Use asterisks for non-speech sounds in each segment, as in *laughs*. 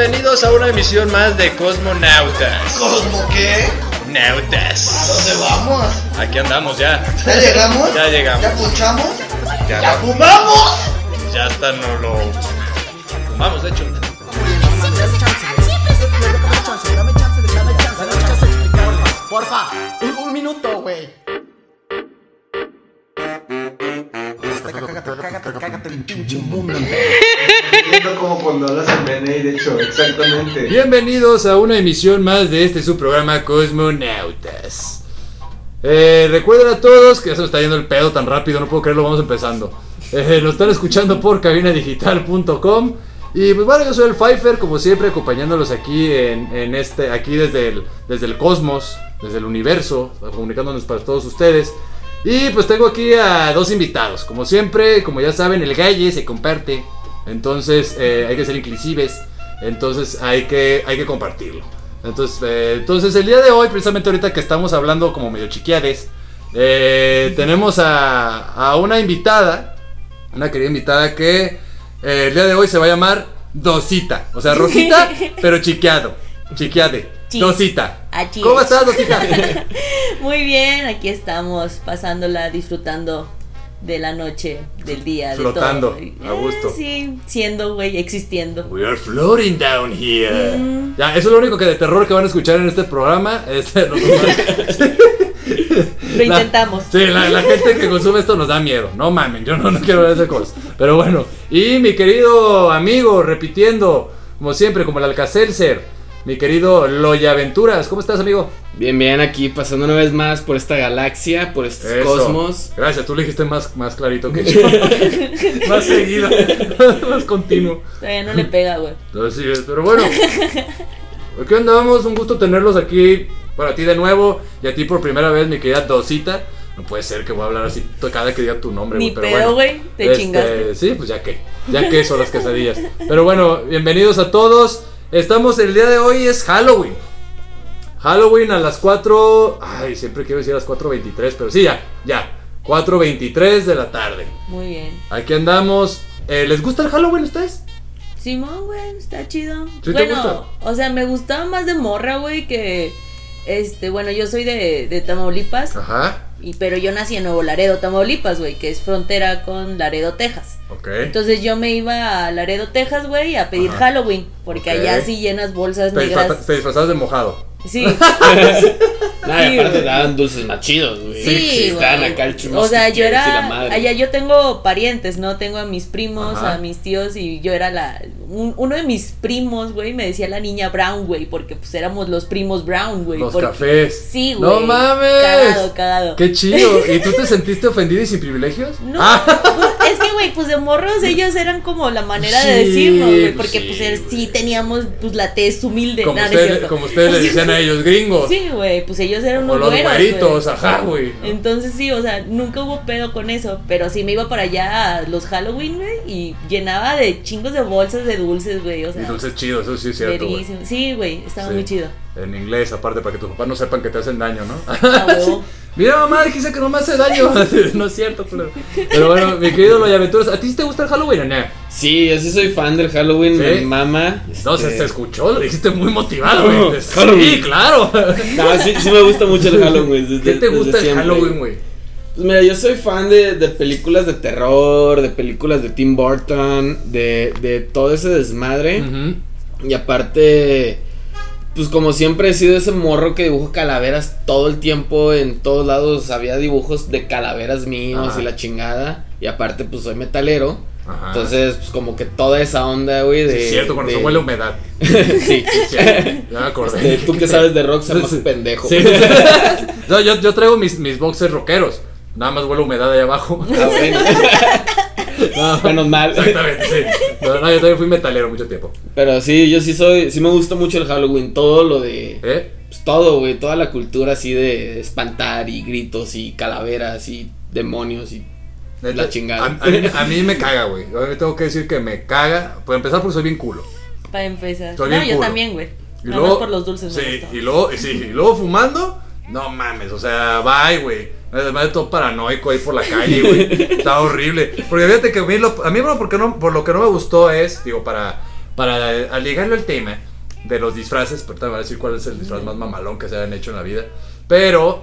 bienvenidos a una emisión más de Cosmonautas. ¿Cosmo qué? ¿A Nautas. dónde vamos? Aquí andamos ya. ¿Ya llegamos? Ya llegamos. ¿Ya punchamos? Ya, ¿Ya va- fumamos? ya hasta no lo fumamos, de hecho. Porfa, un, un minuto, güey. Cágate, cágate, cágate el pinche mundo. Como cuando hablas en BNI, de hecho, exactamente. Bienvenidos a una emisión más de este su programa Cosmonautas. Eh, recuerden a todos que ya se nos está yendo el pedo tan rápido, no puedo creerlo, vamos empezando. Eh, nos están escuchando por cabinadigital.com. Y pues bueno, yo soy el Pfeiffer, como siempre, acompañándolos aquí en este, aquí desde el, desde el cosmos, desde el universo, comunicándonos para todos ustedes. Y pues tengo aquí a dos invitados. Como siempre, como ya saben, el galle se comparte. Entonces eh, hay que ser inclusives. Entonces hay que, hay que compartirlo. Entonces, eh, entonces el día de hoy, precisamente ahorita que estamos hablando como medio chiquiades, eh, tenemos a, a una invitada, una querida invitada que eh, el día de hoy se va a llamar Dosita. O sea, Rosita, *laughs* pero chiqueado. Chiqueade. Chis. Dosita. Achis. ¿Cómo estás, Dosita? *laughs* Muy bien, aquí estamos pasándola, disfrutando de la noche, del día, Flotando, de todo. a gusto. Eh, sí, siendo, güey, existiendo. We are floating down here. Mm. Ya, eso es lo único que de terror que van a escuchar en este programa. Este, nos- *laughs* Lo intentamos. Sí, la, la gente que consume esto nos da miedo. No mamen, yo no, no quiero ver esa cosa. Pero bueno, y mi querido amigo, repitiendo, como siempre, como el Alcacelser, mi querido Loya Aventuras. ¿Cómo estás, amigo? Bien, bien, aquí pasando una vez más por esta galaxia, por estos Eso. cosmos. Gracias, tú lo dijiste más, más clarito que yo. *laughs* más seguido, *laughs* más continuo. Todavía no le pega, güey. Así es, pero bueno. *laughs* Aquí andamos, un gusto tenerlos aquí. Bueno, a ti de nuevo y a ti por primera vez, mi querida Dosita. No puede ser que voy a hablar así cada que diga tu nombre, Ni güey. Pero pedo, bueno, güey, te chingaste. Sí, pues ya que. Ya que son las quesadillas. Pero bueno, bienvenidos a todos. Estamos, el día de hoy es Halloween. Halloween a las 4. Ay, siempre quiero decir a las 4.23, pero sí, ya, ya. 4.23 de la tarde. Muy bien. Aquí andamos. Eh, ¿Les gusta el Halloween a ustedes? Simón, güey, está chido. ¿Sí te bueno, gusta? o sea, me gustaba más de morra, güey, que. Este, bueno, yo soy de, de Tamaulipas. Ajá. Y, pero yo nací en Nuevo Laredo, Tamaulipas, güey, que es frontera con Laredo, Texas. Ok. Entonces yo me iba a Laredo, Texas, güey, a pedir Ajá. Halloween, porque allá sí llenas bolsas Te, negras. te disfrazabas de mojado. Sí, *laughs* Nada, Sí, aparte daban dulces más chidos, güey. sí, Estaban güey. acá el O sea, yo era madre. allá yo tengo parientes, ¿no? Tengo a mis primos, Ajá. a mis tíos y yo era la un- uno de mis primos, güey, me decía la niña Brown, güey, porque pues éramos los primos Brown, güey. Los porque- cafés. Sí, güey. ¡No mames! Cagado, cagado. ¡Qué chido! ¿Y tú te *laughs* sentiste ofendida y sin privilegios? No, Ah, pues, es que, güey, pues de morros ellos eran como la manera de decirnos, güey, pues porque sí, pues sí teníamos pues la tez humilde, como, nada, ustedes, como ustedes le decían a ellos, gringos. Sí, güey, pues ellos eran o unos los güeros, ajá, güey. Entonces sí, o sea, nunca hubo pedo con eso, pero sí me iba para allá a los Halloween, güey, y llenaba de chingos de bolsas de dulces, güey, o sea, Y dulces chidos, eso sí es cierto, verísimo. Sí, güey, estaba Sí. muy chido. En inglés, aparte, para que tus papás no sepan que te hacen daño, ¿no? A huevo. *laughs* Mira, mamá, dijiste que no me hace daño. *laughs* no es cierto, claro. Pero bueno, mi querido Loya Aventuras, ¿a ti sí te gusta el Halloween o no? Sí, yo sí soy fan del Halloween, ¿Sí? me mama. No, se, este- se escuchó, lo dijiste muy motivado, güey. Sí, Halloween. claro. No, sí, sí me gusta mucho el Halloween. Desde, ¿Qué te gusta el siempre. Halloween, güey? Pues mira, yo soy fan de, de películas de terror, de películas de Tim Burton, de, de todo ese desmadre. Y aparte, pues como siempre he sido ese morro que dibujo calaveras todo el tiempo, en todos lados había dibujos de calaveras míos Ajá. y la chingada. Y aparte, pues soy metalero. Ajá. Entonces, pues como que toda esa onda, güey, Sí, de... es cierto, cuando de- se huele humedad. *laughs* sí. *laughs* Sí, ya me acordé. Este, Tú que sabes de rock, se más Sí. pendejo. Sí. *laughs* No, yo, yo traigo mis, mis boxers rockeros. Nada más huele humedad ahí abajo. Ah, bueno. No, Menos mal. Exactamente, sí. No, no, yo también fui metalero mucho tiempo. Pero sí, yo sí soy, sí me gusta mucho el Halloween, todo lo de... ¿Eh? Pues todo, güey, toda la cultura así de espantar y gritos y calaveras y demonios y la chingada. A, a mí, a mí me caga, güey. Yo tengo que decir que me caga. Por empezar, porque soy bien culo. Para empezar. Soy no, bien yo culo. también, güey. Y luego, por los dulces Sí, y luego, sí, y luego fumando, no mames, o sea, bye, güey. Además de todo paranoico ahí por la calle, güey. *laughs* Está horrible. Porque fíjate que a mí, lo, a mí bueno, porque no, por lo que no me gustó es, digo, para, para eh, ligarlo al tema de los disfraces, pero te voy a decir cuál es el disfraz más mamalón que se hayan hecho en la vida. Pero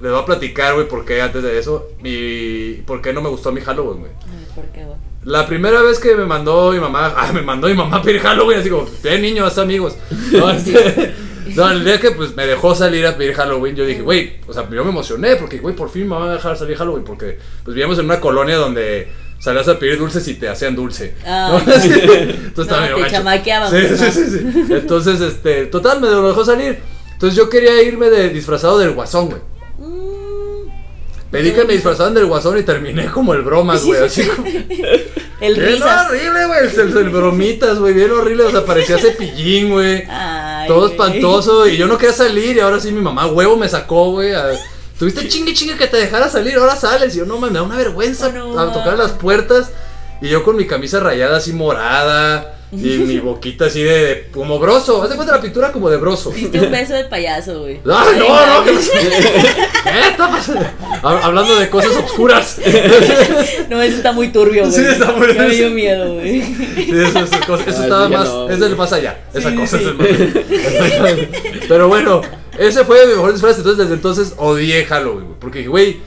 les voy a platicar, güey, por qué antes de eso, mi, por qué no me gustó mi Halloween, güey. Ay, ¿Por qué, güey? La primera vez que me mandó mi mamá, *laughs* ah, me mandó mi mamá a pedir Halloween, así como, eh, niño, haz amigos. *laughs* No, este, no, el día que pues me dejó salir a pedir Halloween, yo dije, güey, o sea, yo me emocioné porque, güey, por fin me van a dejar salir Halloween, porque pues vivíamos en una colonia donde salías a pedir dulces y te hacían dulce. Ah. ¿no? *laughs* Sí. Entonces No, te chamaqueaban, Sí, sí, sí, sí. Entonces, este, total, me lo dejó salir. Entonces yo quería irme de disfrazado del guasón, güey. Pedí que me disfrazaran del guasón y terminé como el bromas, güey, así como... *laughs* el risas. horrible, güey. El, el bromitas, güey. Bien horrible. O sea, parecía cepillín, güey. Todo espantoso. Y yo no quería salir. Y ahora sí mi mamá, huevo, me sacó, güey. Tuviste chingue chingue que te dejara salir. Ahora sales. Y yo, no, me da una vergüenza Oh, no, a tocar las puertas. Y yo con mi camisa rayada así morada. Y mi *laughs* boquita así de, de- como broso. Haz de cuenta la pintura como de broso. Diste un beso de payaso, güey. *laughs* ¡Ay, no, no! ¿Qué, está pasando? Hab- Hablando de cosas obscuras. *laughs* No, eso está muy turbio, güey. Sí, está muy- Ya me dio miedo, güey. Sí, eso, eso- eso Ah, estaba más. no. es del más allá. Esa cosa sí. es el más Pero bueno, ese fue mi mejor disfraz. Entonces, desde entonces odié Halloween, güey. Porque dije, güey.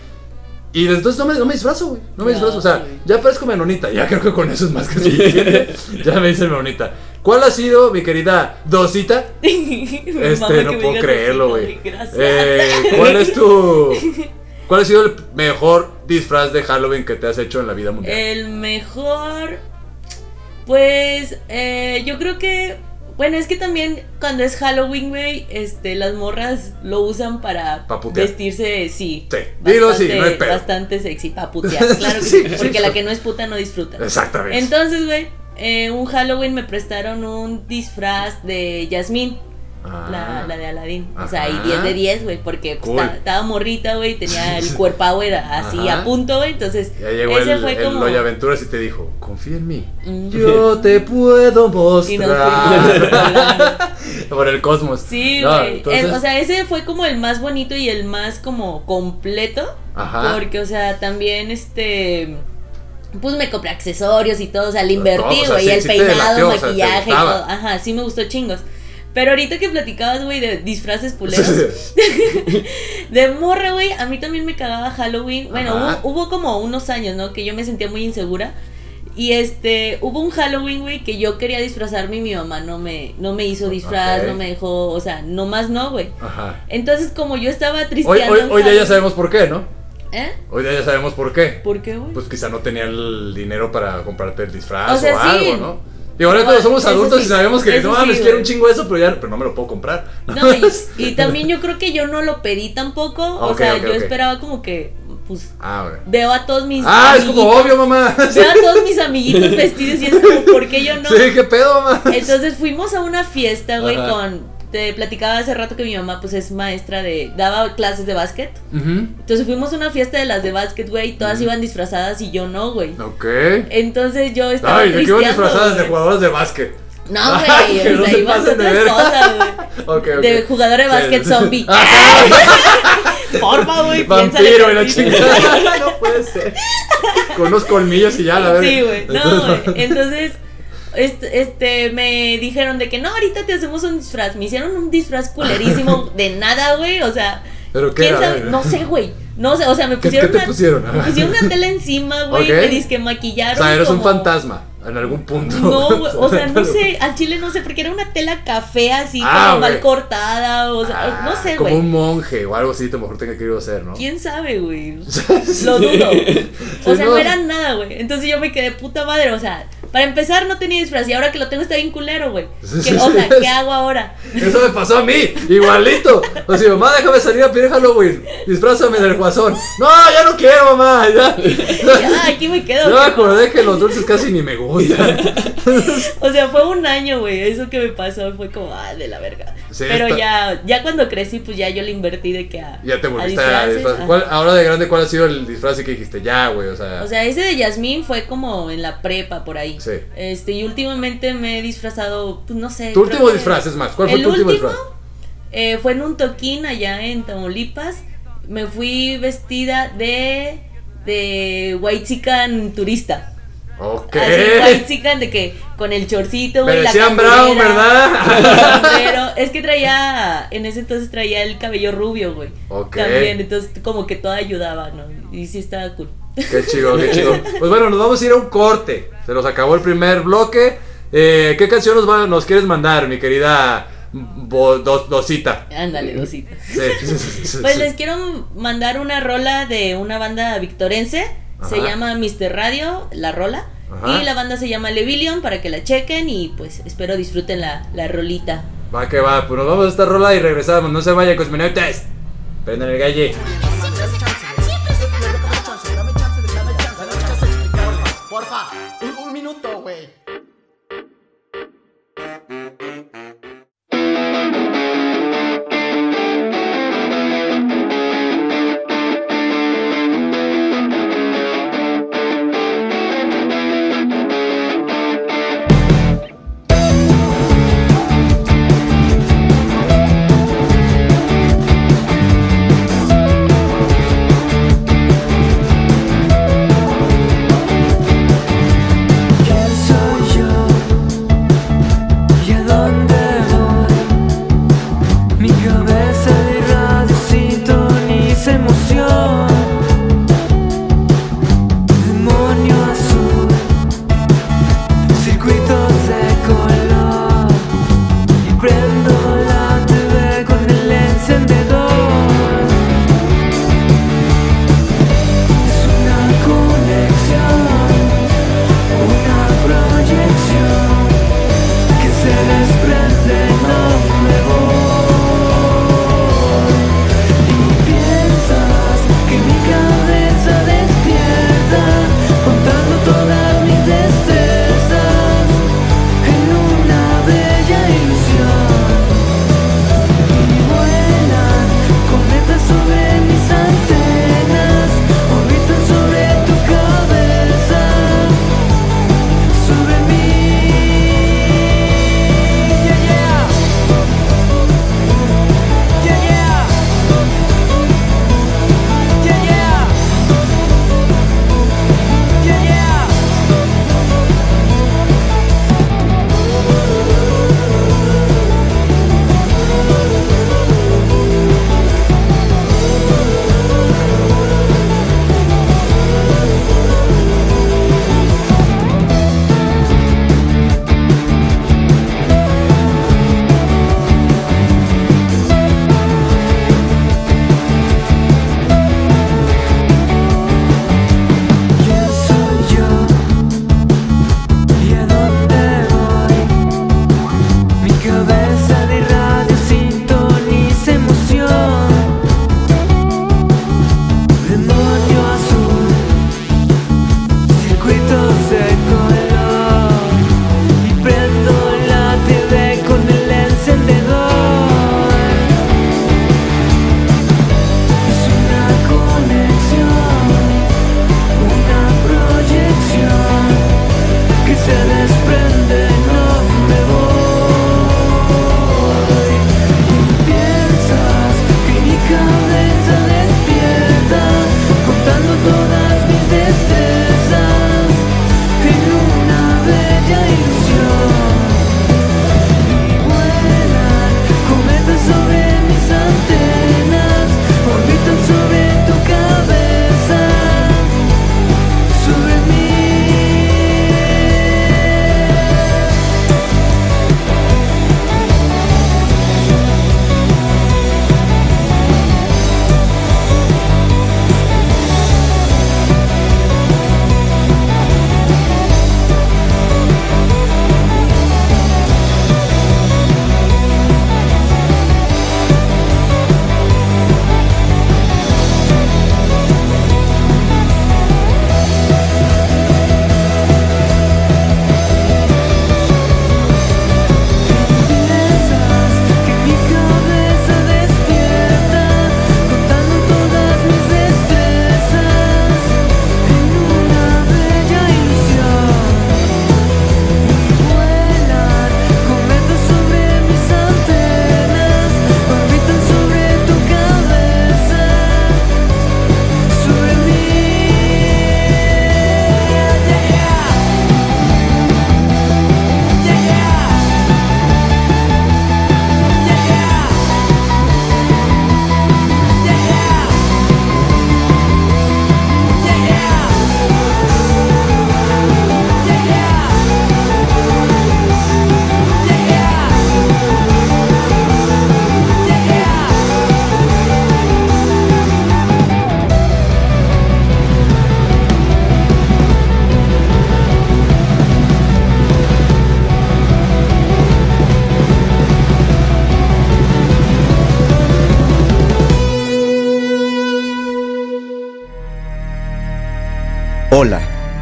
Y desde entonces no me, no me disfrazo, güey. No me disfrazo. O sea, ya parezco menonita. Ya creo que con eso es más que suficiente. *laughs* ya me dice menonita. ¿Cuál ha sido, mi querida Dosita? *laughs* Este, no puedo creerlo, güey. Eh, ¿Cuál es tu. *laughs* ¿Cuál ha sido el mejor disfraz de Halloween que te has hecho en la vida mundial? El mejor. Pues eh, yo creo que. Bueno, es que también cuando es Halloween, güey, este, las morras lo usan para Pa' vestirse, sí. Sí, dilo así, no hay pedo. Bastante sexy, para putear, *laughs* claro que Sí, sí, sí, porque sí. la que no es puta no disfruta. Exactamente. Entonces, güey, eh, un Halloween me prestaron un disfraz de Yasmín. Ah. La, la de Aladín. O sea, y Ajá. 10 de 10, güey, porque pues, Cool. ta- estaba morrita, güey, tenía el *laughs* cuerpo así Ajá. a punto, güey. Entonces, Ya llegó ese el, fue el como. Loya Aventuras y te dijo, confía en mí. Mm. Yo te puedo mostrar. *laughs* Por el cosmos. Sí, No, entonces- o sea, ese fue como el más bonito y el más como completo. Ajá. Porque, o sea, también este. Pues me compré accesorios y todo, o sea, le invertí, o sea, güey, sí- el sí peinado, latió, o sea, maquillaje y todo. Ajá, sí me gustó chingos. Pero ahorita que platicabas, güey, de disfraces culeros. *laughs* de morra, güey, a mí también me cagaba Halloween. Bueno, hubo, hubo como unos años, ¿no? Que yo me sentía muy insegura. Y este, hubo un Halloween, güey, que yo quería disfrazarme y mi mamá no me, no me hizo disfraz, no me dejó, o sea, no más no, güey. Ajá. Entonces, como yo estaba Hoy, tristeando. hoy, hoy día ya Halloween- sabemos por qué, ¿no? ¿Eh? Hoy día ya sabemos por qué. ¿Por qué, güey? Pues quizá no tenía el dinero para comprarte el disfraz O sea, o algo, sí. ¿no? Y ahora cuando somos adultos sí, y sabemos que no mames, güey. quiero un chingo de eso, pero ya pero no me lo puedo comprar. No, *laughs* y, y también yo creo que yo no lo pedí tampoco. o sea, yo esperaba como que, pues, Ah, veo a todos mis. Ah, es como obvio, mamá. *laughs* Veo a todos mis amiguitos vestidos y es como, ¿por qué yo no? *laughs* Sí, qué pedo, mamá. Entonces fuimos a una fiesta, güey, con. Te platicaba hace rato que mi mamá, pues, es maestra de. daba clases de básquet. Entonces fuimos a una fiesta de las de básquet, güey, todas iban disfrazadas y yo no, güey. Ok. Entonces yo estaba. Ay, ¿de qué iban disfrazadas de jugadoras de básquet? No, Ay, güey, que o no sea, a otras cosas, güey. *laughs* De jugador de básquet Sí. zombie. *laughs* Ajá. Porfa, güey, Vampiro y la chingada. *laughs* No puede ser. Con unos colmillos y ya, la verdad. Sí, güey. No, güey. Entonces, este, este, me dijeron de que no, ahorita te hacemos un disfraz. Me hicieron un disfraz culerísimo *laughs* de nada, güey. O sea, ¿Pero qué ¿quién era? sabe? No sé, güey. No sé, o sea, me ¿Qué- pusieron, qué te una, pusieron? me pusieron una *laughs* tela encima, güey. Ok. Me disque O maquillaron. sea, eres un fantasma. En algún punto. No, *laughs* güey, o sea, no sé, al chile no sé, porque era una tela café así, Ah, como mal cortada, o sea, Ah, no sé, Como güey. un monje o algo así, a lo mejor tenga querido hacer, ¿no? ¿Quién sabe, güey? *laughs* Lo dudo. O sea, no. era nada, güey. Entonces yo me quedé puta madre. O sea, para empezar no tenía disfraz y ahora que lo tengo está bien culero, güey. Sí, ¿Qué- sí, O sea. ¿qué hago ahora? Eso me pasó a mí, igualito. O sea, mamá, déjame salir a pedir Halloween. Disfrázame del guasón. No, ya no quiero, mamá. Ya. *laughs* Ya, aquí me quedo. Yo me acordé que los dulces casi ni me gustan. *laughs* O sea, fue un año, güey. Eso que me pasó fue como, ah, de la verga. Sí, Pero está- ya, ya cuando crecí, pues ya yo le invertí de que a. Ya te volviste a disfraz. ajá. ¿Cuál- ahora de grande, ¿cuál ha sido el disfraz que dijiste? Ya, güey, o sea. O sea, ese de Yasmín fue como en la prepa por ahí. Sí. Este, y últimamente me he disfrazado, pues no sé. tu último que- disfraz, es más. ¿Cuál fue el tu último último, disfraz? eh, fue en un toquín allá en Tamaulipas. Me fui vestida de de white turista. Ok. Así, de que con el chorcito, güey, la Brown, ¿verdad? *laughs* sombrero. *laughs* Es que traía, en ese entonces traía el cabello rubio, güey. Ok. También, entonces como que todo ayudaba, ¿no? Y sí estaba cool. Qué chido, qué *laughs* chido. Pues bueno, nos vamos a ir a un corte. Se nos acabó el primer bloque. Eh, ¿Qué canción nos, va- nos quieres mandar, mi querida Bo- Dos- Dosita? Ándale, dosita. Sí, sí, sí, sí, Pues les quiero mandar una rola de una banda victorense. Se llama Mr. Radio, la rola. Ajá. Y la banda se llama Levillion para que la chequen y pues espero disfruten la, la rolita. Va que va, pues nos vamos a esta rola y regresamos. No se vayan, cosmonautas. Prendan el galle.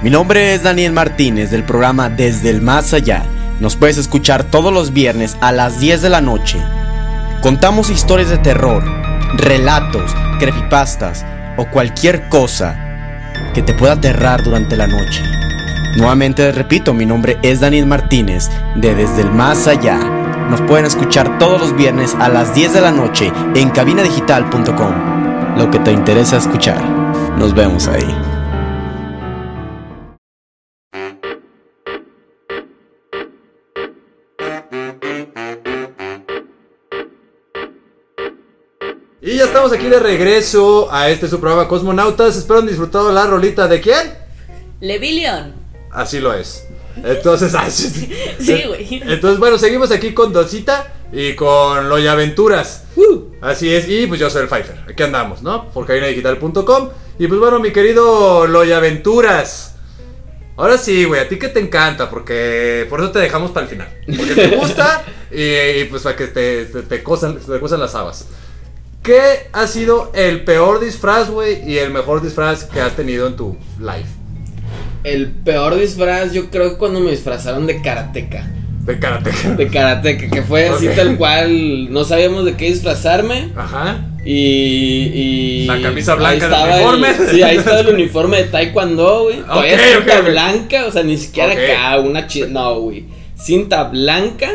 Mi nombre es Daniel Martínez del programa Desde el Más Allá. Nos puedes escuchar todos los viernes a las 10 de la noche. Contamos historias de terror, relatos, creepypastas o cualquier cosa que te pueda aterrar durante la noche. Nuevamente les repito, mi nombre es Daniel Martínez de Desde el Más Allá. Nos pueden escuchar todos los viernes a las 10 de la noche en cabinadigital.com. Lo que te interesa escuchar. Nos vemos ahí. Estamos aquí de regreso a este su programa Cosmonautas. Espero han disfrutado la rolita de quién? Levillion. Así lo es. Entonces, *laughs* ah, sí, güey. Entonces, bueno, seguimos aquí con Dosita y con Loya Aventuras. Así es, y pues yo soy el Pfeiffer. Aquí andamos, ¿no? Por cabinadigital.com. Y pues bueno, mi querido Loya Aventuras. Ahora sí, güey, a ti que te encanta, porque por eso te dejamos para el final. Porque te gusta *laughs* y, y, pues para que te, te, te cosan, te cosan las habas. ¿Qué ha sido el peor disfraz, güey, y el mejor disfraz que has tenido en tu life? El peor disfraz, yo creo que cuando me disfrazaron de karateca. De karate. De karateca, que fue así tal cual. No sabíamos de qué disfrazarme. Ajá. Y, y. La camisa blanca del estaba el- uniforme. *laughs* sí, ahí estaba el uniforme de Taekwondo, güey. Todavía Ok, cinta blanca, o sea, ni siquiera acá, una chi- No, güey. Cinta blanca.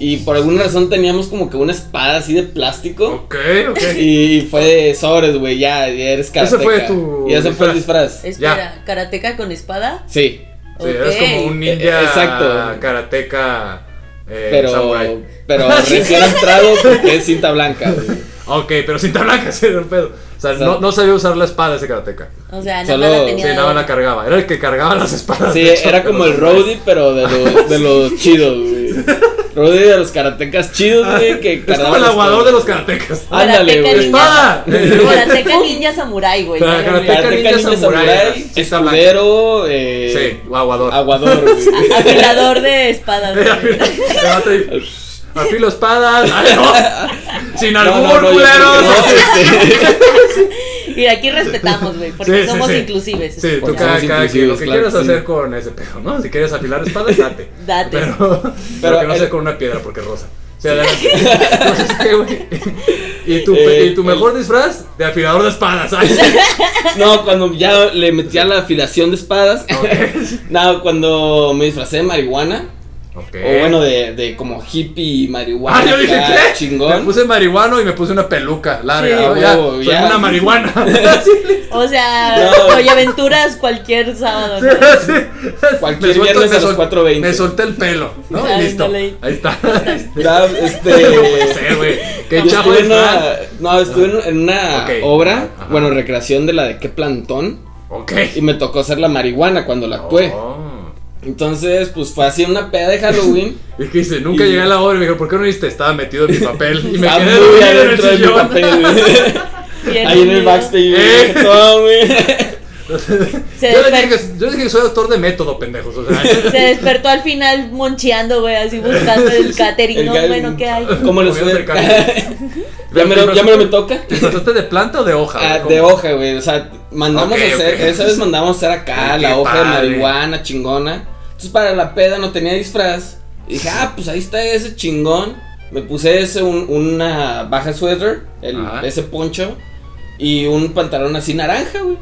Y por alguna razón teníamos como que una espada así de plástico. Ok, ok. Y fue de sobres, güey, ya, ya eres karateca. fue tu Y ese fue el disfraz. Espera, ¿karateca con espada? Sí, Sí, eres como un ninja Eh, exacto. karateca eh, pero, samurai. pero *laughs* recién entrado porque es cinta blanca, güey. Ok, pero cinta blanca, *laughs* sí, un pedo. O sea, O sea, no, no sabía usar la espada ese karateca. O sea, nada más la Sí, tenía. nada más la cargaba. Era el que cargaba las espadas. Sí, hecho, era como el roadie, pero de los, de los chidos, güey. *laughs* Roadie de los karatecas chidos, güey, que Es como el aguador de los karatecas. Ándale, güey. ¡Espada! *laughs* Karateca ninja samurai, güey. Karateka ninja samurai, escudero, eh, Sí, aguador. aguador, güey. *laughs* Afilador de espadas. güey. Afilo espadas. Sin No, albur, no, no, yo culeros. Mira, aquí respetamos, güey, porque Sí, sí, somos sí. inclusives. Sí, tú cada, somos cada quien, lo que claro quieras sí. hacer con ese pedo, ¿no? Si quieres afilar espadas, date. *laughs* Date. Pero, pero que no el- sea con una piedra porque es rosa. Sí, adelante. Entonces, ¿qué, güey? ¿Y tu, Eh, y tu el- mejor disfraz? De afilador de espadas. Ay, sí. *laughs* No, cuando ya le metía la afilación de espadas. *laughs* no, cuando me disfracé de marihuana. Ok. O bueno, de, de como hippie marihuana. Ah, yo dije, ¿qué? Me Chingón. puse marihuano y me puse una peluca larga. Sí, una marihuana. *laughs* O sea, No. Oye Aventuras cualquier sábado. ¿no? Cualquier Me viernes me a las sol- 4:20. Me solté el pelo, ¿no? Y listo. Ándale. Ahí está. *laughs* Ya, este. *laughs* No puede ser, güey. Qué Yo chafa estuve en disfraz. una, no, estuve en, en una obra, Ajá. bueno, recreación de la de qué plantón, Ok. y me tocó hacer la marihuana cuando la actué. Oh. Entonces, pues fue así una peda de Halloween. *laughs* Y que dice, nunca Y- llegué a la hora y me dijo, ¿por qué no viste? Estaba metido en mi papel y me quedé dormido en el adentro de mi sillón. papel. *laughs* *laughs* Ahí en el backstage, Eh. todo, güey. Se, Yo dije que, yo dije que soy autor de método, pendejos. O sea, *laughs* se despertó al final moncheando, güey, así buscando el *laughs* catering. No, bueno, ¿qué hay? *laughs* ¿Cómo cercano. ya, me lo, ya me lo me toca. ¿Te disfrazaste de planta o de hoja? Ah, güey? de hoja, güey. O sea, mandamos a hacer, ok. esa vez mandamos a hacer acá Ay, la hoja de marihuana chingona. Entonces para la peda no tenía disfraz. Y dije, ah, pues ahí está ese chingón. Me puse ese, un- una baja suéter, el, ese poncho. Y un pantalón así naranja, güey.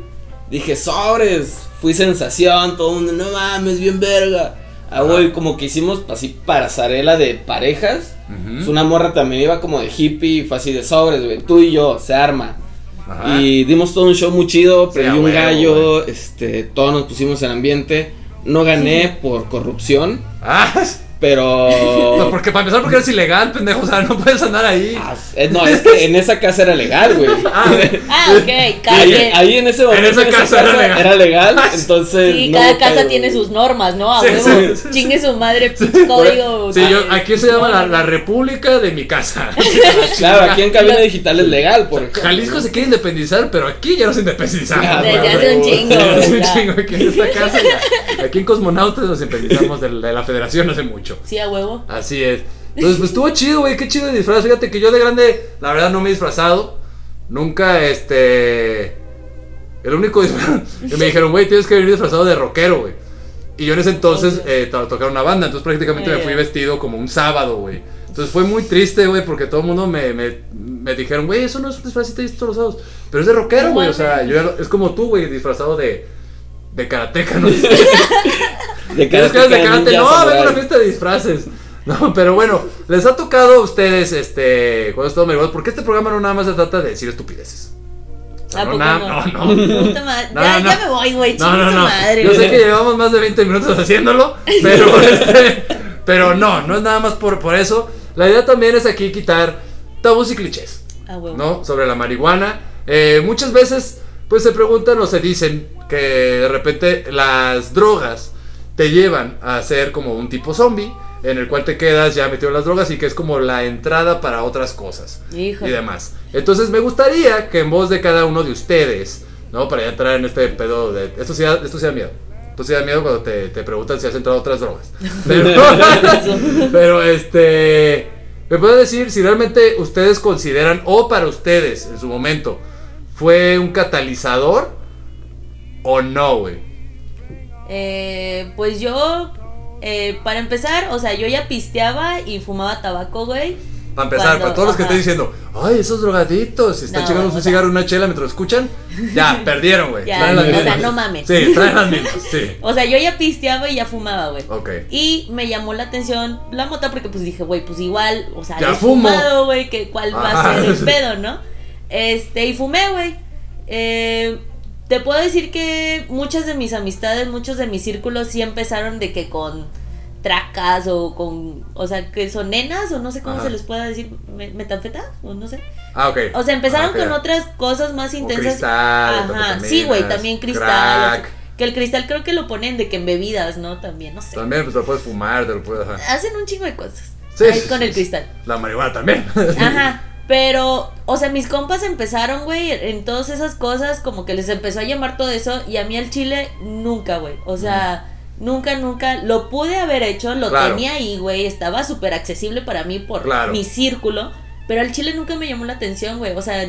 Dije, sobres. Fui sensación, todo el mundo, no mames, bien verga. Ah, güey, como que hicimos así pasarela de parejas. Pues una morra también iba como de hippie, fue así de sobres, güey. Tú y yo, se arma. Ajá. Y dimos todo un show muy chido, prendí un gallo, este, todos nos pusimos en ambiente. No gané por corrupción, Ah, no, pero... porque para empezar, porque eres ilegal, pendejo. O sea, no puedes andar ahí. Ah, eh, no, es que en esa casa era legal, güey. Ah, *laughs* Ah, ok, cada Ahí, en ese momento esa casa era legal. era legal, Ah, *laughs* sí. entonces... Sí, no cada casa tiene sus normas, ¿no? A Sí, huevo. sí, sí, Chingue su madre, pinche código. Sí, yo, aquí se llama la, no, la república de mi casa. *laughs* Claro, aquí en cabina digital es legal, por ejemplo. Jalisco se quiere independizar, pero aquí ya no se independizamos. Ah, Desde hace un chingo. Desde hace un ya. chingo aquí en esta casa. ya. Aquí en Cosmonautas nos independizamos de, de la federación hace mucho. Sí, a huevo. Así es. Entonces, pues estuvo chido, güey. Qué chido de disfraz. Fíjate que yo de grande, la verdad, no me he disfrazado. Nunca, este. El único disfraz que me *laughs* dijeron, güey, tienes que venir disfrazado de rockero, güey. Y yo en ese entonces eh, to- tocaba una banda, entonces prácticamente me fui Eh. vestido como un sábado, güey. Entonces fue muy triste, güey, porque todo el mundo me, me, me dijeron, güey, eso no es un disfraz así todos los sábados. Pero es de rockero, güey. O sea, yo es como tú, güey, disfrazado de, de karateca, ¿no? *laughs* De ¿Tienes ganas de karate? No, vengo a una fiesta de disfraces. No, pero bueno, les ha tocado a ustedes, este, cuando estado marihuana, porque este programa no nada más se trata de decir estupideces. O sea, ¿A no, na- no? no, no. *laughs* Puta madre. No, ya, no, ya me voy, güey. No, no, no. madre, Yo sé que llevamos más de 20 minutos haciéndolo, *laughs* pero este, pero no, no es nada más por, por eso. La idea también es aquí quitar tabús y clichés. Ah, huevo. ¿no? Sobre la marihuana. Eh, muchas veces, pues se preguntan o se dicen que de repente las drogas te llevan a ser como un tipo zombie, en el cual te quedas ya metido en las drogas y que es como la entrada para otras cosas Hijo. y demás. Entonces me gustaría que en voz de cada uno de ustedes, ¿no? Para ya entrar en este pedo de... Esto sí da, esto sí da miedo. Esto sí da miedo cuando te, te preguntan si has entrado a otras drogas. *laughs* Pero, *laughs* pero este... ¿Me pueden decir si realmente ustedes consideran, o para ustedes en su momento, fue un catalizador o no, güey? Eh, pues yo, eh, para empezar, o sea, yo ya pisteaba y fumaba tabaco, güey. Para empezar, Cuando- para todos los que estén diciendo, ay, esos drogaditos, si están No, chingando un cigarro, una chela mientras lo escuchan, ya, *laughs* perdieron, güey. Ya, Traen las o sea, no mames. Sí, traen las mismas, sí. *laughs* O sea, yo ya pisteaba y ya fumaba, güey. Ok. Y me llamó la atención la mota porque pues dije, güey, pues igual, o sea, Ya he fumo. fumado, güey, que cuál va a ser el *laughs* pedo, ¿no? Este, y fumé, güey. Eh, te puedo decir que muchas de mis amistades, muchos de mis círculos sí empezaron de que con tracas o con, o sea, que son nenas o no sé cómo Ajá. se les pueda decir, me- metanfetas o no sé. Ah, ok. O sea, empezaron Ah, con otras cosas más O intensas. cristal, Ajá, sí, güey, también cristal. crack. que el cristal creo que lo ponen de que en bebidas, ¿no? También, no sé. También, pues te lo puedes fumar, te lo puedes... ajá. Hacen un chingo de cosas. Sí, ahí con el cristal. La marihuana también. Ajá. *laughs* Pero, o sea, mis compas empezaron, güey, en todas esas cosas, como que les empezó a llamar todo eso, y a mí el chile nunca, güey. O sea, nunca, nunca. Lo pude haber hecho, lo Claro. tenía ahí, güey. Estaba súper accesible para mí por Claro. mi círculo. Pero el chile nunca me llamó la atención, güey. O sea,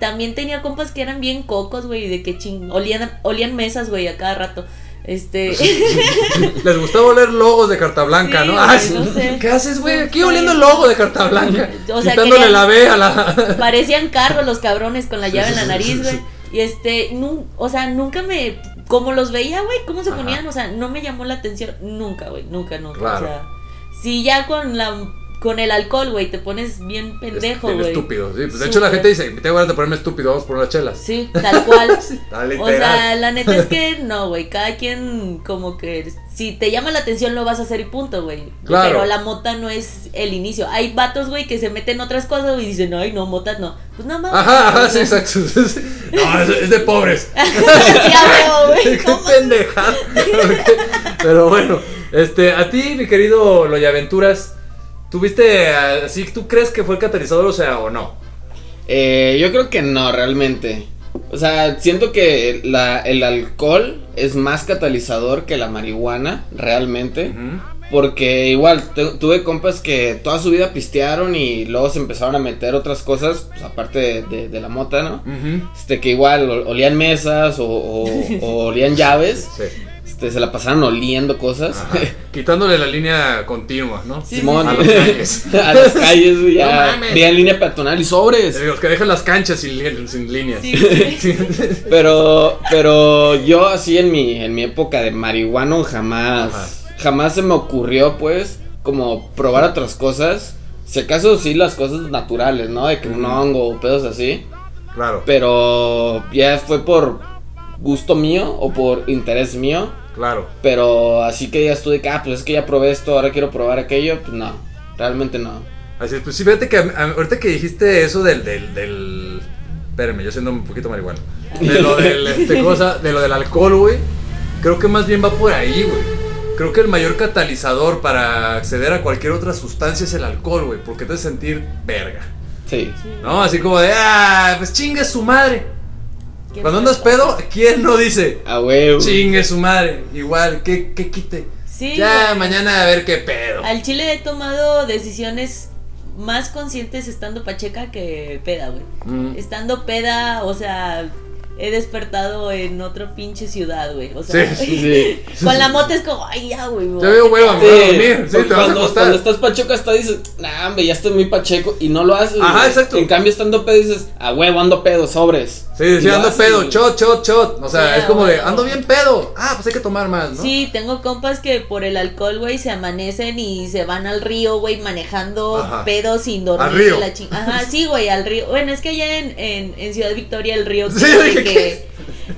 también tenía compas que eran bien cocos, güey, de que ching. Olían, olían mesas, güey, a cada rato. Este. *laughs* Les gustaba oler logos de carta blanca, Sí, ¿no? sí. no sé. ¿Qué haces, güey? Aquí No oliendo el logo de carta blanca. *laughs* O sea, quitándole querían- la B a la... *laughs* Parecían carros los cabrones con la llave en la nariz, güey. Y este, nu- o sea, nunca me. Como los veía, güey, cómo se Ajá. ponían, o sea, no me llamó la atención. Nunca, güey, nunca, nunca. Claro. O sea, si ya con la. Con el alcohol, güey, te pones bien pendejo, güey. estúpido, sí. Pues de hecho la gente dice, tengo ganas de ponerme estúpido, vamos por unas chelas. Sí, tal cual. *laughs* O sea, la neta es que no, güey. Cada quien, como que. Si te llama la atención, lo vas a hacer y punto, güey. Claro. Pero la mota no es el inicio. Hay vatos, güey, que se meten otras cosas y dicen, ay, no, motas no. Pues nada más. Ajá, ajá, sí, exacto. *laughs* No, es, es de pobres. sí, a huevo, güey. *laughs* Qué pendeja. Pero bueno, este, a ti, mi querido Loyaventuras, ¿tuviste así, tú crees que fue el catalizador, o sea, o no? Eh, yo creo que no, realmente. O sea, siento que la, el alcohol es más catalizador que la marihuana, realmente. Porque igual, tu- tuve compas que toda su vida pistearon y luego se empezaron a meter otras cosas, pues, aparte de, de- de la mota, ¿no? Este, que igual ol- olían mesas o, o- o olían *laughs* llaves, Sí. Este, se la pasaban oliendo cosas. Ajá. *laughs* Quitándole la línea continua, ¿no? Simón, A las *laughs* calles. a las calles, No ya mames. veían línea peatonal y sobres. Los que dejan las canchas sin, sin líneas. Sí, güey. *laughs* Sí. Pero, pero yo así en mi, en mi época de marihuano jamás, Ajá. jamás se me ocurrió pues como probar otras cosas. Si acaso sí las cosas naturales, ¿no? De que un hongo o pedos así. Claro, Pero ya fue por gusto mío o por interés mío. Claro. Pero así que ya estuve ah, pues es que ya probé esto, ahora quiero probar aquello. Pues no, realmente no. Así es, pues sí, fíjate que a- a- ahorita que dijiste eso del, del, del... Espérenme, yo siendo un poquito marihuana. De lo *laughs* del, este, cosa, de lo del alcohol, güey. Creo que más bien va por ahí, güey. Creo que el mayor catalizador para acceder a cualquier otra sustancia es el alcohol, güey. Porque te hace sentir verga. Sí. ¿No? Así como de, ah, pues chingue su madre. Cuando andas pedo. ¿quién no dice? A huevo. Chingue su madre. Igual, ¿qué, qué quite? Sí, ya, güey. mañana a ver qué pedo. Al chile he tomado decisiones más conscientes estando pacheca que peda, güey. Mm. Estando peda, o sea, he despertado en otra pinche ciudad, güey. O sea, Sí, Sí. *laughs* con la moto es como, ay, ya, güey. Ya voy". veo me voy a dormir. Sí, te vas a cuando, cuando estás pacheco hasta dices, nah, hombre, ya estoy muy pacheco y no lo haces. Ajá, güey. exacto. En cambio, estando pedo dices, a huevo, ando pedo, sobres. Sí, sí, ando haces, pedo, güey. shot, shot, shot. O sea, Sí, es como de, güey. ando bien pedo. Ah, pues hay que tomar más, ¿no? Sí, tengo compas que por el alcohol, güey, se amanecen y se van al río, güey, manejando Ajá. pedos sin dormir. ¿Al río? La Ajá, sí, güey, al río. Bueno, es que allá en, en, en Ciudad Victoria el río *laughs* Sí, dije, que...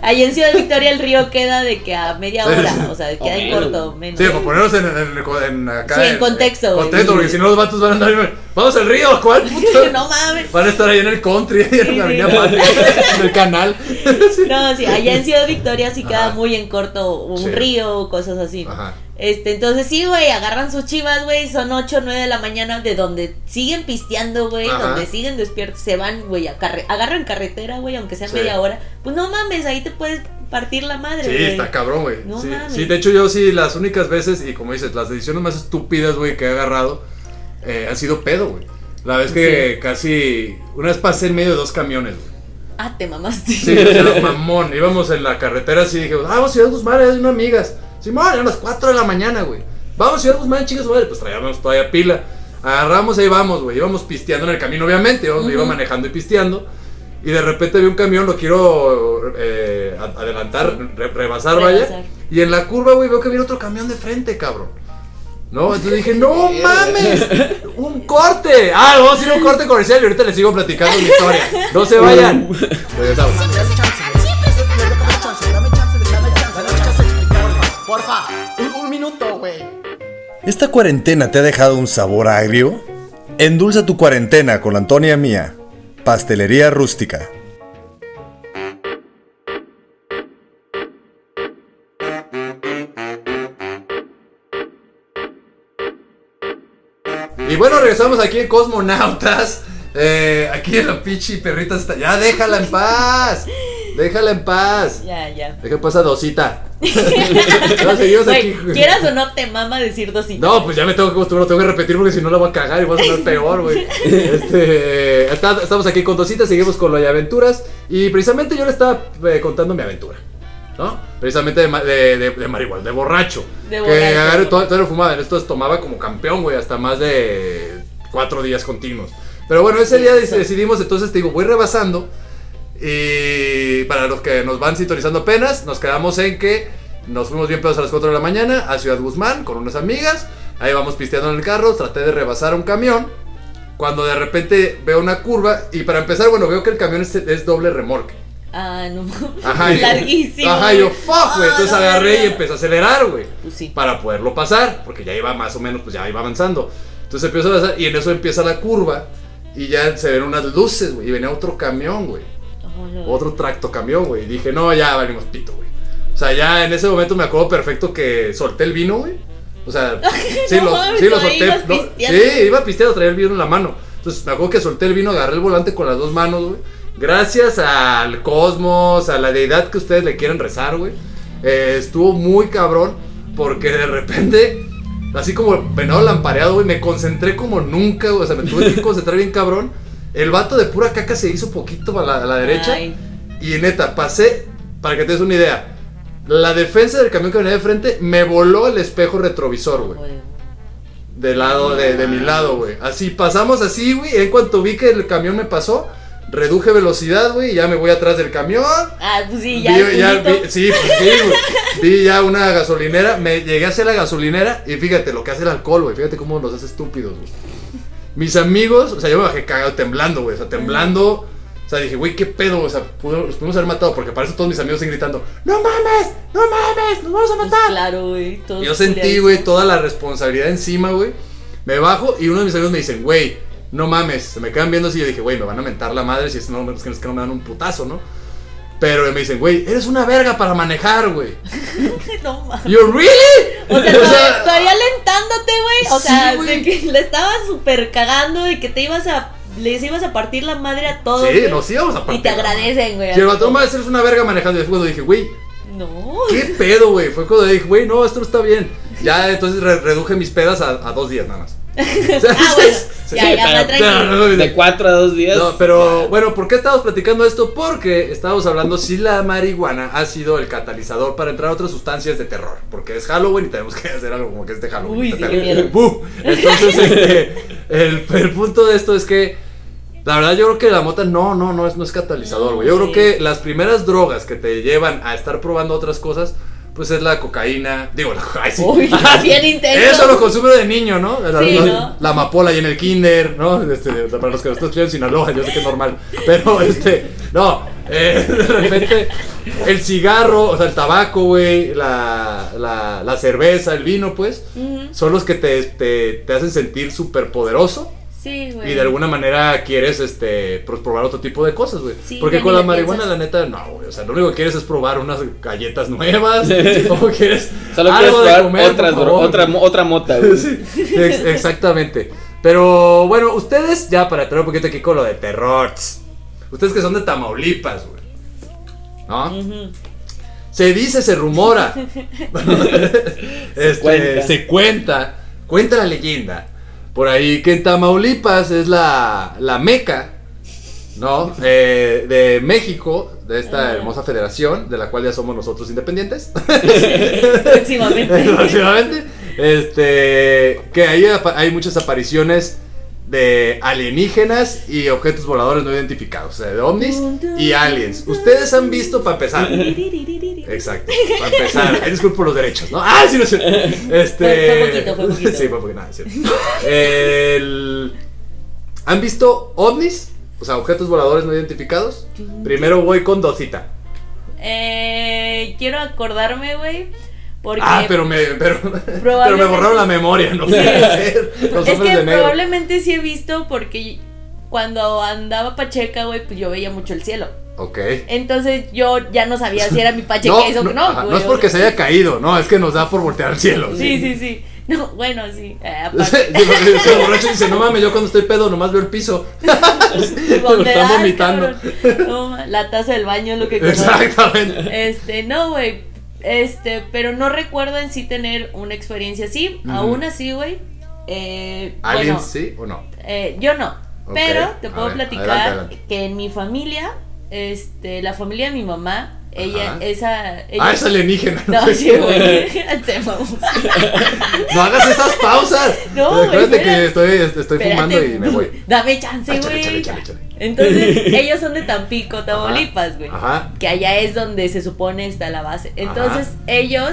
En Ciudad Victoria el río queda de que a media hora, sí. o sea, queda en corto, menos. Sí, para ponernos en, en, en- acá. Sí, en contexto, güey. Contexto, porque si no los vatos van a andar. Vamos al río, ¿cuál *laughs* puto? no mames. Van a estar ahí en el country, en la sí. Patria, en el canal. *laughs* Sí. No, sí, allá en Ciudad Victoria sí queda muy en corto un río o cosas así. Ajá. Este, entonces sí, güey, agarran sus chivas, güey, son 8 o 9 de la mañana de donde siguen pisteando, güey, donde siguen despiertos, se van, güey, carre agarran carretera, güey, aunque sea media hora. Pues no mames, ahí te puedes partir la madre, Sí, está cabrón, güey. No sí, mames. sí, de hecho yo sí, las únicas veces, y como dices, las decisiones más estúpidas, güey, que he agarrado, eh, han sido pedo, güey. La vez que casi, una vez pasé en medio de dos camiones, güey. Ah, te mamaste. Sí, o sea, *laughs* mamón. Íbamos en la carretera así, dije, ah, vamos a Ciudad Guzmán, hay unas amigas. Simón, eran las 4 de la mañana, güey. Vamos a Ciudad Guzmán, chicas, madre. Pues traíamos todavía pila. Agarramos, ahí vamos, güey. Íbamos pisteando en el camino, obviamente. Íbamos, Iba manejando y pisteando. Y de repente vi un camión, lo quiero eh, adelantar, re- rebasar, Rebasar. vaya. Y en la curva, güey, veo que viene otro camión de frente, cabrón. No, entonces dije, no mames, un corte. Ah, vamos a ir a un corte comercial y ahorita les sigo platicando mi historia. No se vayan. Regresamos. Dame chance, güey. Dame chance, dame chance, dame chance, dame chance de explicar, porfa. Un, un minuto, güey. ¿Esta cuarentena te ha dejado un sabor agrio? Endulza tu cuarentena con la Antonia Mía, Pastelería Rústica. Y bueno, regresamos aquí en Cosmonautas. Eh, aquí en la pichi perrita está. Ya déjala en paz. Déjala en paz. Ya, ya. Deja en paz a Dosita. *laughs* No, seguimos aquí. Güey, quieras o no te mama decir dosita. No, pues ya me tengo que acostumbrar, tengo que repetir porque si no la voy a cagar y voy a sonar peor, güey. *laughs* Este, estamos aquí con Dosita, seguimos con lo de aventuras. Y precisamente yo le estaba eh, contando mi aventura. ¿No? Precisamente de, de, de, de marihuana, de borracho. De que todo, todo lo fumaba. En estos tomaba como campeón, güey, hasta más de cuatro días continuos. Pero bueno, ese día dec- decidimos, entonces te digo, voy rebasando. Y para los que nos van sintonizando apenas, nos quedamos en que nos fuimos bien pedos a las 4 de la mañana a Ciudad Guzmán con unas amigas. Ahí vamos pisteando en el carro, traté de rebasar un camión. Cuando de repente veo una curva y para empezar, bueno, veo que el camión es, es doble remolque. Ah, no. Ajá, Larguísimo. Ajá, y yo, fuck, güey. Ah, Entonces agarré y empecé a acelerar, güey. Pues sí. Para poderlo pasar, porque ya iba más o menos, pues ya iba avanzando. Entonces empiezo a avanzar y en eso empieza la curva y ya se ven unas luces, güey. Y venía otro camión, güey. Oh. Otro tracto camión, güey. Y dije, no, ya valimos pito, güey. O sea, ya en ese momento me acuerdo perfecto que solté el vino, güey. O sea, sí, *laughs* No lo, sí lo solté. no, sí, iba pisteando, traía el vino en la mano. Entonces me acuerdo que solté el vino, agarré el volante con las dos manos, güey. Gracias al cosmos, a la deidad que ustedes le quieran rezar, güey. eh, estuvo muy cabrón porque de repente, así como venado lampareado, güey, me concentré como nunca, güey. O sea, me tuve que concentrar bien cabrón. El vato de pura caca se hizo poquito a la, a la derecha. Ay. Y neta, pasé, para que te des una idea, la defensa del camión que venía de frente me voló el espejo retrovisor, güey. Del lado, de, de mi lado, güey. Así, pasamos así, güey. En cuanto vi que el camión me pasó, reduje velocidad, güey. Y ya me voy atrás del camión. Ah, pues sí, ya. Vi- ya vi- sí, pues sí, güey. *laughs* Vi ya una gasolinera. Me llegué hacia la gasolinera. Y fíjate lo que hace el alcohol, güey. Fíjate cómo nos hace estúpidos, güey. Mis amigos, o sea, yo me bajé cagado temblando, güey. O sea, temblando. O sea, dije, güey, qué pedo. O sea, los pudimos haber matado. Porque para eso todos mis amigos siguen gritando: ¡No mames! ¡No mames! ¡Nos vamos a Pues matar! claro, güey. Yo sentí, güey, toda la responsabilidad encima, güey. Me bajo y uno de mis amigos me dicen, güey, no mames. Se me quedan viendo así. Yo dije, güey, me van a mentar la madre si es, no, es que, es que no me dan un putazo, ¿no? Pero me dicen, güey, eres una verga para manejar, güey. *laughs* No mames. Yo, ¿really? O sea, *laughs* todavía, todavía alentándote, güey. O Sí, sea, de que le estabas súper cagando y que te ibas a. Les ibas a partir la madre a todos. Sí, güey. nos íbamos a partir Y te agradecen, güey. Y el vato, mames, eres una verga manejando. Y fue cuando dije, güey, No. ¿qué *laughs* pedo, güey? Fue cuando dije, güey, no, esto no está bien. Ya entonces re- reduje mis pedas a, a dos días nada más. O *laughs* sea, Ah, bueno. Ya, ya, De 4 a 2 días. No, pero bueno, ¿por qué estamos platicando esto? Porque estamos hablando si la marihuana ha sido el catalizador para entrar a otras sustancias de terror. Porque es Halloween y tenemos que *laughs* hacer algo como que es de Halloween. Uy, Está sí, qué terrible. miedo. ¡Bu! Entonces, *laughs* este, el, el punto de esto es que la verdad yo creo que la mota no, no, no es, no es catalizador, güey. Yo creo que las primeras drogas que te llevan a estar probando otras cosas, pues es la cocaína. Digo, la *laughs* ay, sí. Uy, *laughs* bien intenso. Eso lo consume de niño, ¿no? La, Sí, la- ¿no? la amapola y en el kinder, ¿no? Este, para los que lo están estudiando en Sinaloa, yo sé que es normal. Pero, este, no. eh, *laughs* de repente, el cigarro, o sea, el tabaco, güey, la, la, la cerveza, el vino, pues, son los que te, te, te hacen sentir súper poderoso. Sí, güey. Y de alguna manera quieres este pues, probar otro tipo de cosas, güey. Sí, Porque con la marihuana, piensas. la neta, no, güey. O sea, lo único que quieres es probar unas galletas nuevas. *laughs* *laughs* o quieres Solo quieres algo de probar comer, otras por dro- favor. otra, otra mota, güey. *laughs* Sí, ex- exactamente. Pero bueno, ustedes, ya para entrar un poquito aquí con lo de terror. Ustedes que son de Tamaulipas, güey. ¿No? Se dice, se rumora. Este, cuenta. se cuenta. Cuenta la leyenda. Por ahí que en Tamaulipas es la, la meca, ¿no? Eh, de México, de esta Ah. hermosa federación, de la cual ya somos nosotros independientes. *laughs* Próximamente. *laughs* Próximamente. Este, que ahí hay muchas apariciones de alienígenas y objetos voladores no identificados, o sea, de ovnis y aliens. Ustedes han visto para empezar. Exacto, para empezar. *laughs* Ay, disculpo por los derechos, ¿no? Ah, sí, no sé. Este. Fue- poquito, fue poquito. Sí, fue poquito, nada, es cierto. El- ¿Han visto ovnis? O sea, objetos voladores no identificados. Primero voy con Docita. Eh, quiero acordarme, güey. Porque Ah, pero me, pero, *laughs* pero me borraron la memoria, no. Los es que probablemente sí he visto porque cuando andaba Pacheca, güey, pues yo veía mucho el cielo. Ok. Entonces yo ya no sabía si era mi Pacheca *laughs* No, eso o no, no. ajá, no es porque se haya caído, no, es que nos da por voltear al cielo. Sí, sí, sí. No, bueno, sí. eh. *laughs* *laughs* El borracho dice, no mames, yo cuando estoy pedo nomás veo el piso. ¿Dónde Están vomitando. No, la taza del baño es lo que conozco. Exactamente. Este, no, güey. Este, pero no recuerdo en sí tener una experiencia así. Aún así, güey. Eh, ¿Aliens bueno, sí o no? eh, yo no. Pero te puedo ver, platicar adelante, adelante. que en mi familia, este, la familia de mi mamá, ella, Ajá. esa. Ah, es alienígena. No, sí, güey. *laughs* *laughs* No hagas esas pausas. *laughs* No, espera. que estoy, estoy Espérate, fumando y me voy. Dame chance, güey. Entonces, ellos son de Tampico, Tamaulipas, güey. Ajá. Que allá es donde se supone está la base. Entonces, Ajá. ellos,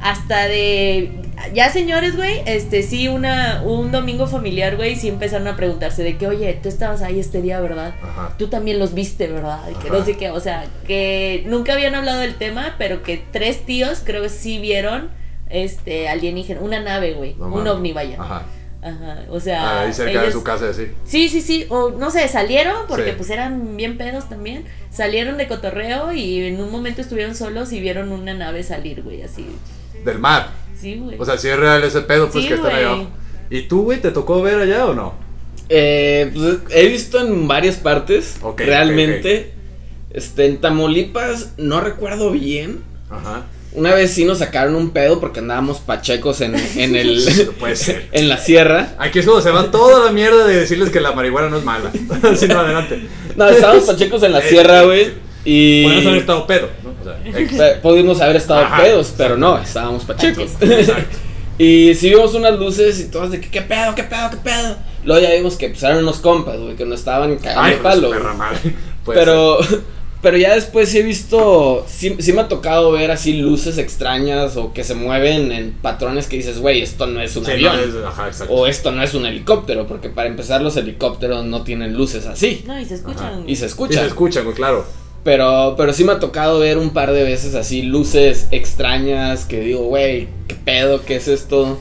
hasta de. Ya señores, güey, este sí, una, un domingo familiar, güey, sí empezaron a preguntarse de que, oye, tú estabas ahí este día, ¿verdad? Ajá. Tú también los viste, ¿verdad? Y que Ajá. no sé qué, o sea, que nunca habían hablado del tema, pero que tres tíos creo que sí vieron este alienígena, una nave, güey, No un ovni, vaya. Ajá. Ajá, o sea, Ahí cerca de su casa, sí. Sí, sí, sí, o no sé, salieron porque Sí. pues eran bien pedos también. Salieron de cotorreo y en un momento estuvieron solos y vieron una nave salir, güey, así. Del mar. Sí, güey. O sea, si es real ese pedo, pues Sí, que están abajo. ¿Y tú, güey, te tocó ver allá o no? Eh, pues, he visto en varias partes. Realmente. Este, en Tamaulipas, no recuerdo bien. Ajá. Una vez sí nos sacaron un pedo porque andábamos pachecos en, en el. *laughs* No *laughs* puede ser. en la sierra. Aquí es cuando se va toda la mierda de decirles que la marihuana no es mala. *laughs* si no, adelante. No, estábamos pachecos en la Eh, sierra, güey. Y. Podrías haber estado pedo. O sea. Eh, Pudimos haber estado Ajá, pedos, pero no, estábamos pachecos. Exacto. *laughs* y sí vimos unas luces y todas de que, ¿qué pedo, qué pedo, qué pedo? Luego ya vimos que pues, eran unos compas, güey, que nos estaban cagando Ay, palo. *laughs* pues, Pero, *laughs* pero ya después sí he visto, sí, sí me ha tocado ver así luces extrañas o que se mueven en patrones que dices, güey, esto no es un. Sí, avión. no, es- ajá. O esto no es un helicóptero, porque para empezar los helicópteros no tienen luces así. No, y se escuchan. Y se Y escuchan. se escuchan, güey, claro. Pero, pero sí me ha tocado ver un par de veces así luces extrañas que digo, güey, ¿qué pedo? ¿Qué es esto?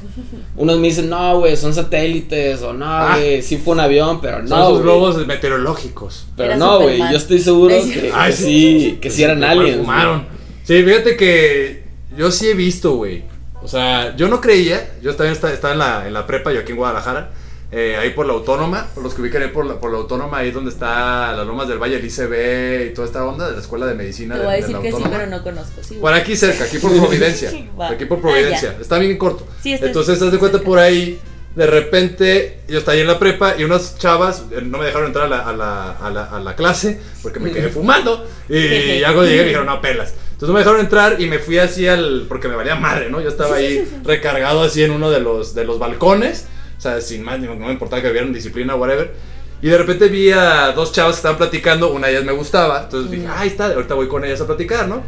Unos me dicen, no, güey, son satélites, o no, Ah. güey, sí fue un avión, pero Son no. esos güey. globos meteorológicos. Pero Era no, güey, yo estoy seguro que, Ay, que sí, que sí eran aliens. fumaron. Sí, fíjate que yo sí he visto, güey. O sea, yo no creía. Yo también estaba, estaba en, la, en la prepa, yo aquí en Guadalajara. Eh, ahí por la Autónoma, por los que ubican ahí por la, por la Autónoma, ahí donde está las lomas del Valle, el ICB y toda esta onda de la Escuela de Medicina Te de, voy a de decir la que sí, Autónoma. pero no conozco. Sí, Por aquí cerca, aquí por Providencia. *laughs* Aquí por Ah, Providencia. ya. está bien corto. Sí, Entonces, haz de cuenta por ahí. de repente yo estaba ahí en la prepa y unas chavas eh, no me dejaron entrar a la, a la, a la, a la clase porque me quedé fumando. Y cuando llegué me dijeron, no, pelas. Entonces no me dejaron entrar y me fui así al. porque me valía madre, ¿no? Yo estaba ahí *laughs* recargado así en uno de los, de los balcones. O sea, sin más, no me importaba que hubieran disciplina, whatever. Y de repente vi a dos chavas que estaban platicando, una de ellas me gustaba, entonces dije, ahí está, ahorita voy con ellas a platicar, ¿no?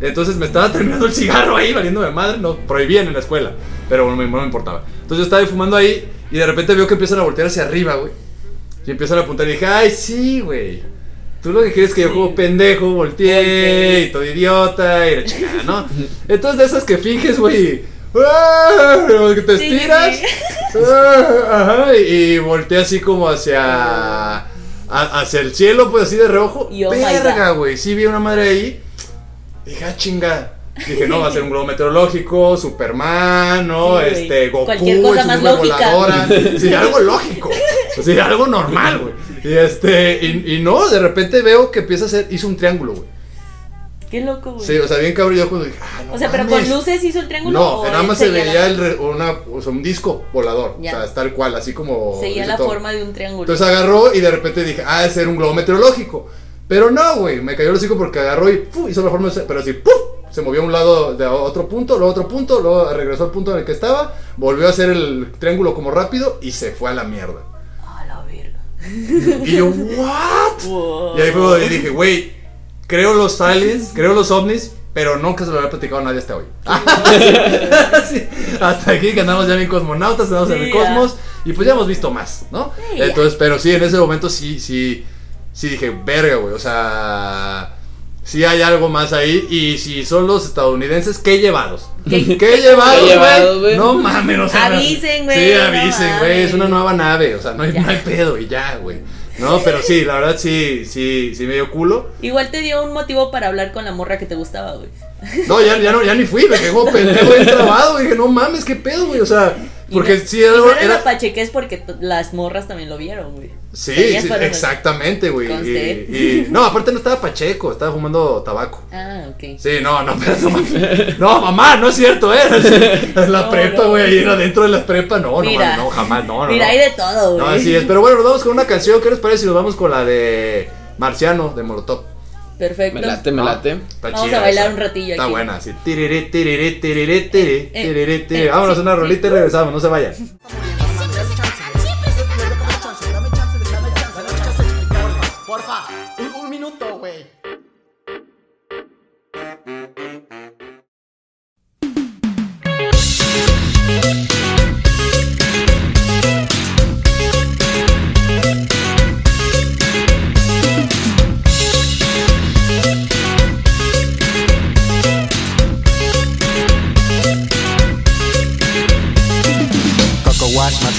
Entonces me estaba *laughs* terminando el cigarro ahí, valiéndome madre, no, prohibían en la escuela, pero no me, no me importaba. Entonces yo estaba fumando ahí y de repente veo que empiezan a voltear hacia arriba, güey. Y empiezan a apuntar y dije, ay, sí, güey. Tú lo que quieres es que yo como pendejo volteé y todo idiota y la chingada, ¿no? *laughs* Entonces de esas que finges, güey. ¡Ah! Que te sí, estiras. sí. *laughs* ¡ah! Ajá, y, y volteé así como hacia. a- hacia el cielo, pues así de reojo. Y oh Verga, güey. Sí vi una madre ahí. Dije, ah, chinga. Dije, no, va a ser un globo meteorológico, Superman, ¿no? Sí, este, Goku, Cualquier cosa más lógica. voladora. *laughs* Sí, algo lógico. O sea, algo normal, güey. Y este, y, y no, de repente veo que empieza a hacer, hizo un triángulo, güey. Qué loco, güey. Sí, o sea, bien cabrón. Yo cuando dije, ah, no o sea, pero con luces hizo el triángulo. No, nada más se veía el re- una, o sea, un disco volador. Ya. O sea, tal cual, así como. Seguía la todo. forma de un triángulo. Entonces agarró y de repente dije, ah, es ser un globo meteorológico. Pero no, güey, me cayó el hocico porque agarró y ¡fu! hizo la forma de pero así, ¡puf! Se movió a un lado de otro punto, luego otro punto, luego regresó al punto en el que estaba, volvió a hacer el triángulo como rápido y se fue a la mierda. A la verga. Y yo, *laughs* ¿what? Wow. Y ahí fue donde dije, güey, creo los *laughs* aliens, creo los ovnis, pero nunca se lo había platicado a nadie hasta hoy. *laughs* Sí, Hasta aquí que andamos ya bien cosmonautas, andamos en Sí, el ya. cosmos y pues ya hemos visto más, ¿no? Sí. Entonces, pero sí, en ese momento sí, sí, sí dije, verga, güey, o sea, sí hay algo más ahí y si son los estadounidenses, ¿qué llevados? ¿Qué- ¿Qué llevados, ¿Qué llevados, güey? No mames, o sea, Avisen, güey, Sí, avisen, güey, es una nueva nave, o sea, no hay, no hay pedo y ya, güey. No, pero sí, la verdad sí, sí, sí me dio culo. Igual te dio un motivo para hablar con la morra que te gustaba, güey. No, ya, ya no, ya ni fui, me quedó *laughs* pendejo bien trabado. Dije, no mames, qué pedo, güey. O sea, Y porque no- sí y algo no era, era. la pachequez porque las morras también lo vieron, güey. Sí, sí, exactamente, güey. Y, y- no, aparte no estaba pacheco, estaba fumando tabaco. Ah, ok. Sí, no, no, *laughs* pero no. No, mamá, no es cierto, ¿eh? *laughs* En la No, prepa, no. güey, ahí era dentro de la prepa, no, no, Mira. mames, no, jamás, no, no. Mira, no. hay de todo, güey. No, así es. Pero bueno, nos vamos con una canción. ¿Qué les parece si nos vamos con la de Marciano de Molotov? Perfecto. Me late, me ¿No? late. Vamos a bailar esa. un ratillo Está aquí. buena, así. Tiriri, tiriri, tiriri, tiri, Eh, eh, tiriri, tiri. eh, Vámonos sí, a una sí, rolita y sí. regresamos, no se vayan. *laughs*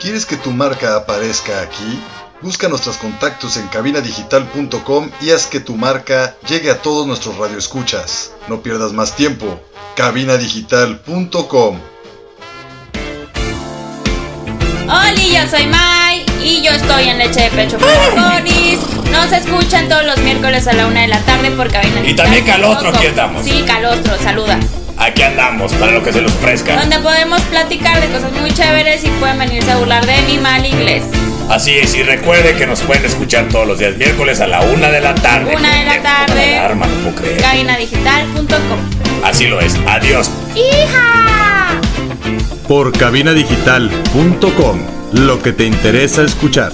¿Quieres que tu marca aparezca aquí? Busca nuestros contactos en cabinadigital.com y haz que tu marca llegue a todos nuestros radioescuchas. No pierdas más tiempo. cabinadigital.com Hola, yo soy Mai y yo estoy en Leche de Pecho para Conis. Nos escuchan todos los miércoles a la una de la tarde por cabina. Y también Calostro, aquí estamos. Sí, Calostro, saluda. Aquí andamos para lo que se les ofrezca. Donde podemos platicar de cosas muy chéveres y pueden venirse a burlar de mi mal inglés. Así es, y recuerde que nos pueden escuchar todos los días miércoles a la una de la tarde. Una de la tarde. alarma, no puedo creer. Cabinadigital.com. Así lo es. Adiós. ¡Hija! Por cabinadigital.com. Lo que te interesa escuchar.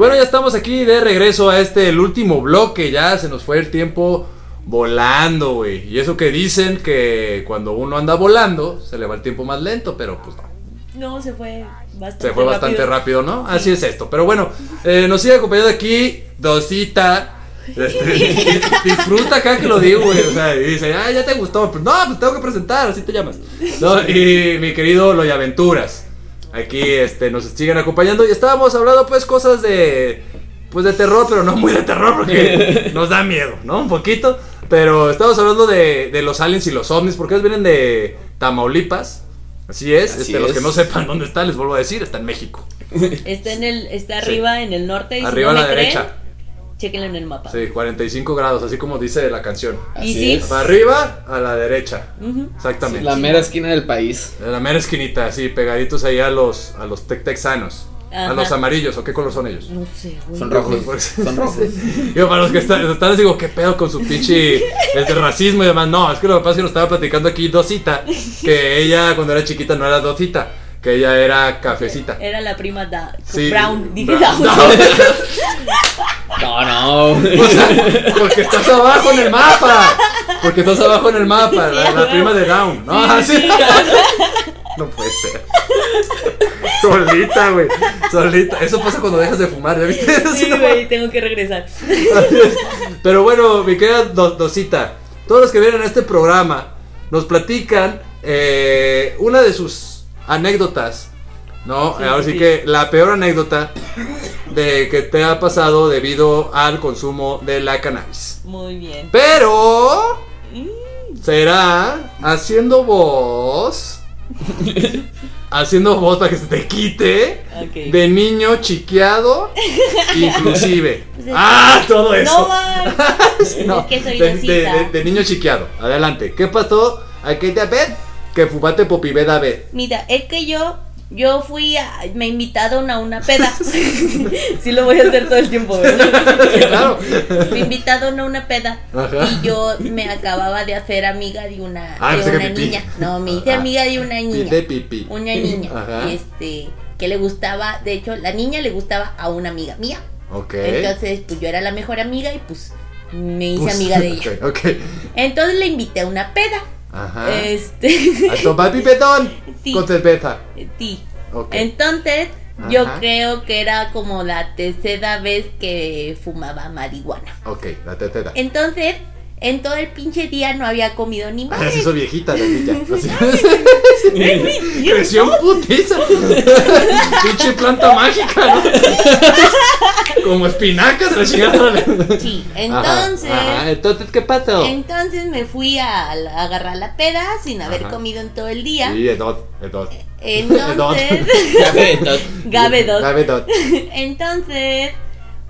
Bueno, ya estamos aquí de regreso a este, el último bloque. Ya se nos fue el tiempo volando, güey. Y eso que dicen que cuando uno anda volando, se le va el tiempo más lento, pero pues no. No, se fue bastante Se fue bastante rápido, ¿no? Así es esto. Pero bueno, eh, nos sigue acompañando aquí Dosita. Este, *laughs* disfruta acá que lo digo, güey. O sea, y dice, ah, ya te gustó. Pues no, pues tengo que presentar, así te llamas. No, y mi querido Loy Aventuras. Aquí este, nos siguen acompañando. Y estábamos hablando, pues, cosas de. Pues de terror, pero no muy de terror, porque *laughs* nos da miedo, ¿no? Un poquito. Pero estamos hablando de, de los aliens y los ovnis, porque ellos vienen de Tamaulipas. Así es, Así este, los que no sepan dónde está, les vuelvo a decir, está en México. Está en el, está arriba en el norte y Arriba si a la me creen, derecha. Chequenlo en el mapa. Sí, 45 grados, así como dice la canción. Y Así sí. es. Para arriba, a la derecha. Exactamente. La mera esquina del país. La mera esquinita, así, pegaditos ahí a los, a los tec texanos. A los amarillos, ¿o qué color son ellos? No sé, güey. Son rojos. *laughs* Pues, Son rojos. *laughs* Digo, para los que están, están así, digo, ¿qué pedo con su pinche este, racismo y demás? No, es que lo que pasa es que nos estaba platicando aquí Dosita, que ella cuando era chiquita no era Dosita, que ella era cafecita. Era la prima da Sí, Brown. Dije Brown. Down. *laughs* No, no. O sea, porque estás abajo en el mapa. Porque estás abajo en el mapa, la, la prima de Down. No, así. No puede ser. Solita, güey. Solita. Eso pasa cuando dejas de fumar, ¿ya viste? Sí, güey, tengo que regresar. Pero bueno, mi querida Do- Dosita, todos los que vienen a este programa nos platican eh, una de sus anécdotas, ¿no? Sí, Ahora sí sí. que la peor anécdota de que te ha pasado debido al consumo de la cannabis. Muy bien. Pero será haciendo voz, *laughs* haciendo voz para que se te quite de niño chiqueado, inclusive. *laughs* Ah, todo eso. No. *laughs* No, es que soy de, de- de- de niño chiqueado. Adelante. ¿Qué pasó? Aquel de ver que fumate popibé da ver. Mira, es que yo, yo fui a, me invitaron a una peda. *laughs* *laughs* sí lo voy a hacer todo el tiempo, ¿verdad? claro. Me invitaron a una peda Ajá. y yo me acababa de hacer amiga de una, Ah, de una niña. No, me hice Ah. amiga de una niña. De pipí. Una niña. *laughs* Ajá. Este, que le gustaba, de hecho, la niña le gustaba a una amiga mía. Ok. Entonces, pues yo era la mejor amiga y pues me hice amiga de ella. Ok. ok. Entonces le invité a una peda. Ajá. Este. A tomar pipetón *laughs* Sí. con cerveza. Sí. Ok. Entonces, yo creo que era como la tercera vez que fumaba marihuana. Ok, la tetera. Entonces, en todo el pinche día no había comido ni Ah, más. se hizo viejita la niña. *laughs* Creció putiza. *laughs* Pinche planta mágica, ¿no? Como espinacas la chingada. Sí, Ajá, entonces, ajá. Entonces, ¿qué pasó? entonces me fui a, a agarrar la peda sin haber Ajá. comido en todo el día. Sí. Entonces, Entonces, Gabedot. Dos. Entonces,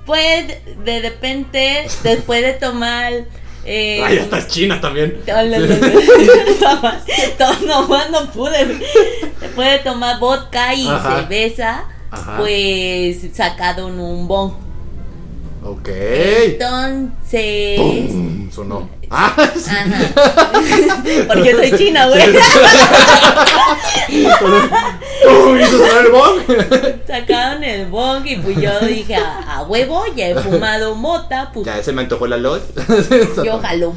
pues de repente, después de tomar. Eh, Ay, ya estás china también. No, no, no, no. No pude. Después de tomar vodka y Ajá. cerveza, Ajá. pues sacaron un bon. Ok. Entonces. ¡Pum! Sonó. Ah, *laughs* sí. Ajá. *laughs* Porque soy china, güey. Hizo sonar el bong. *laughs* Sacaron el bong y pues yo dije a, a huevo, ya he fumado mota, pues Ya se me antojó la luz. yo jalo.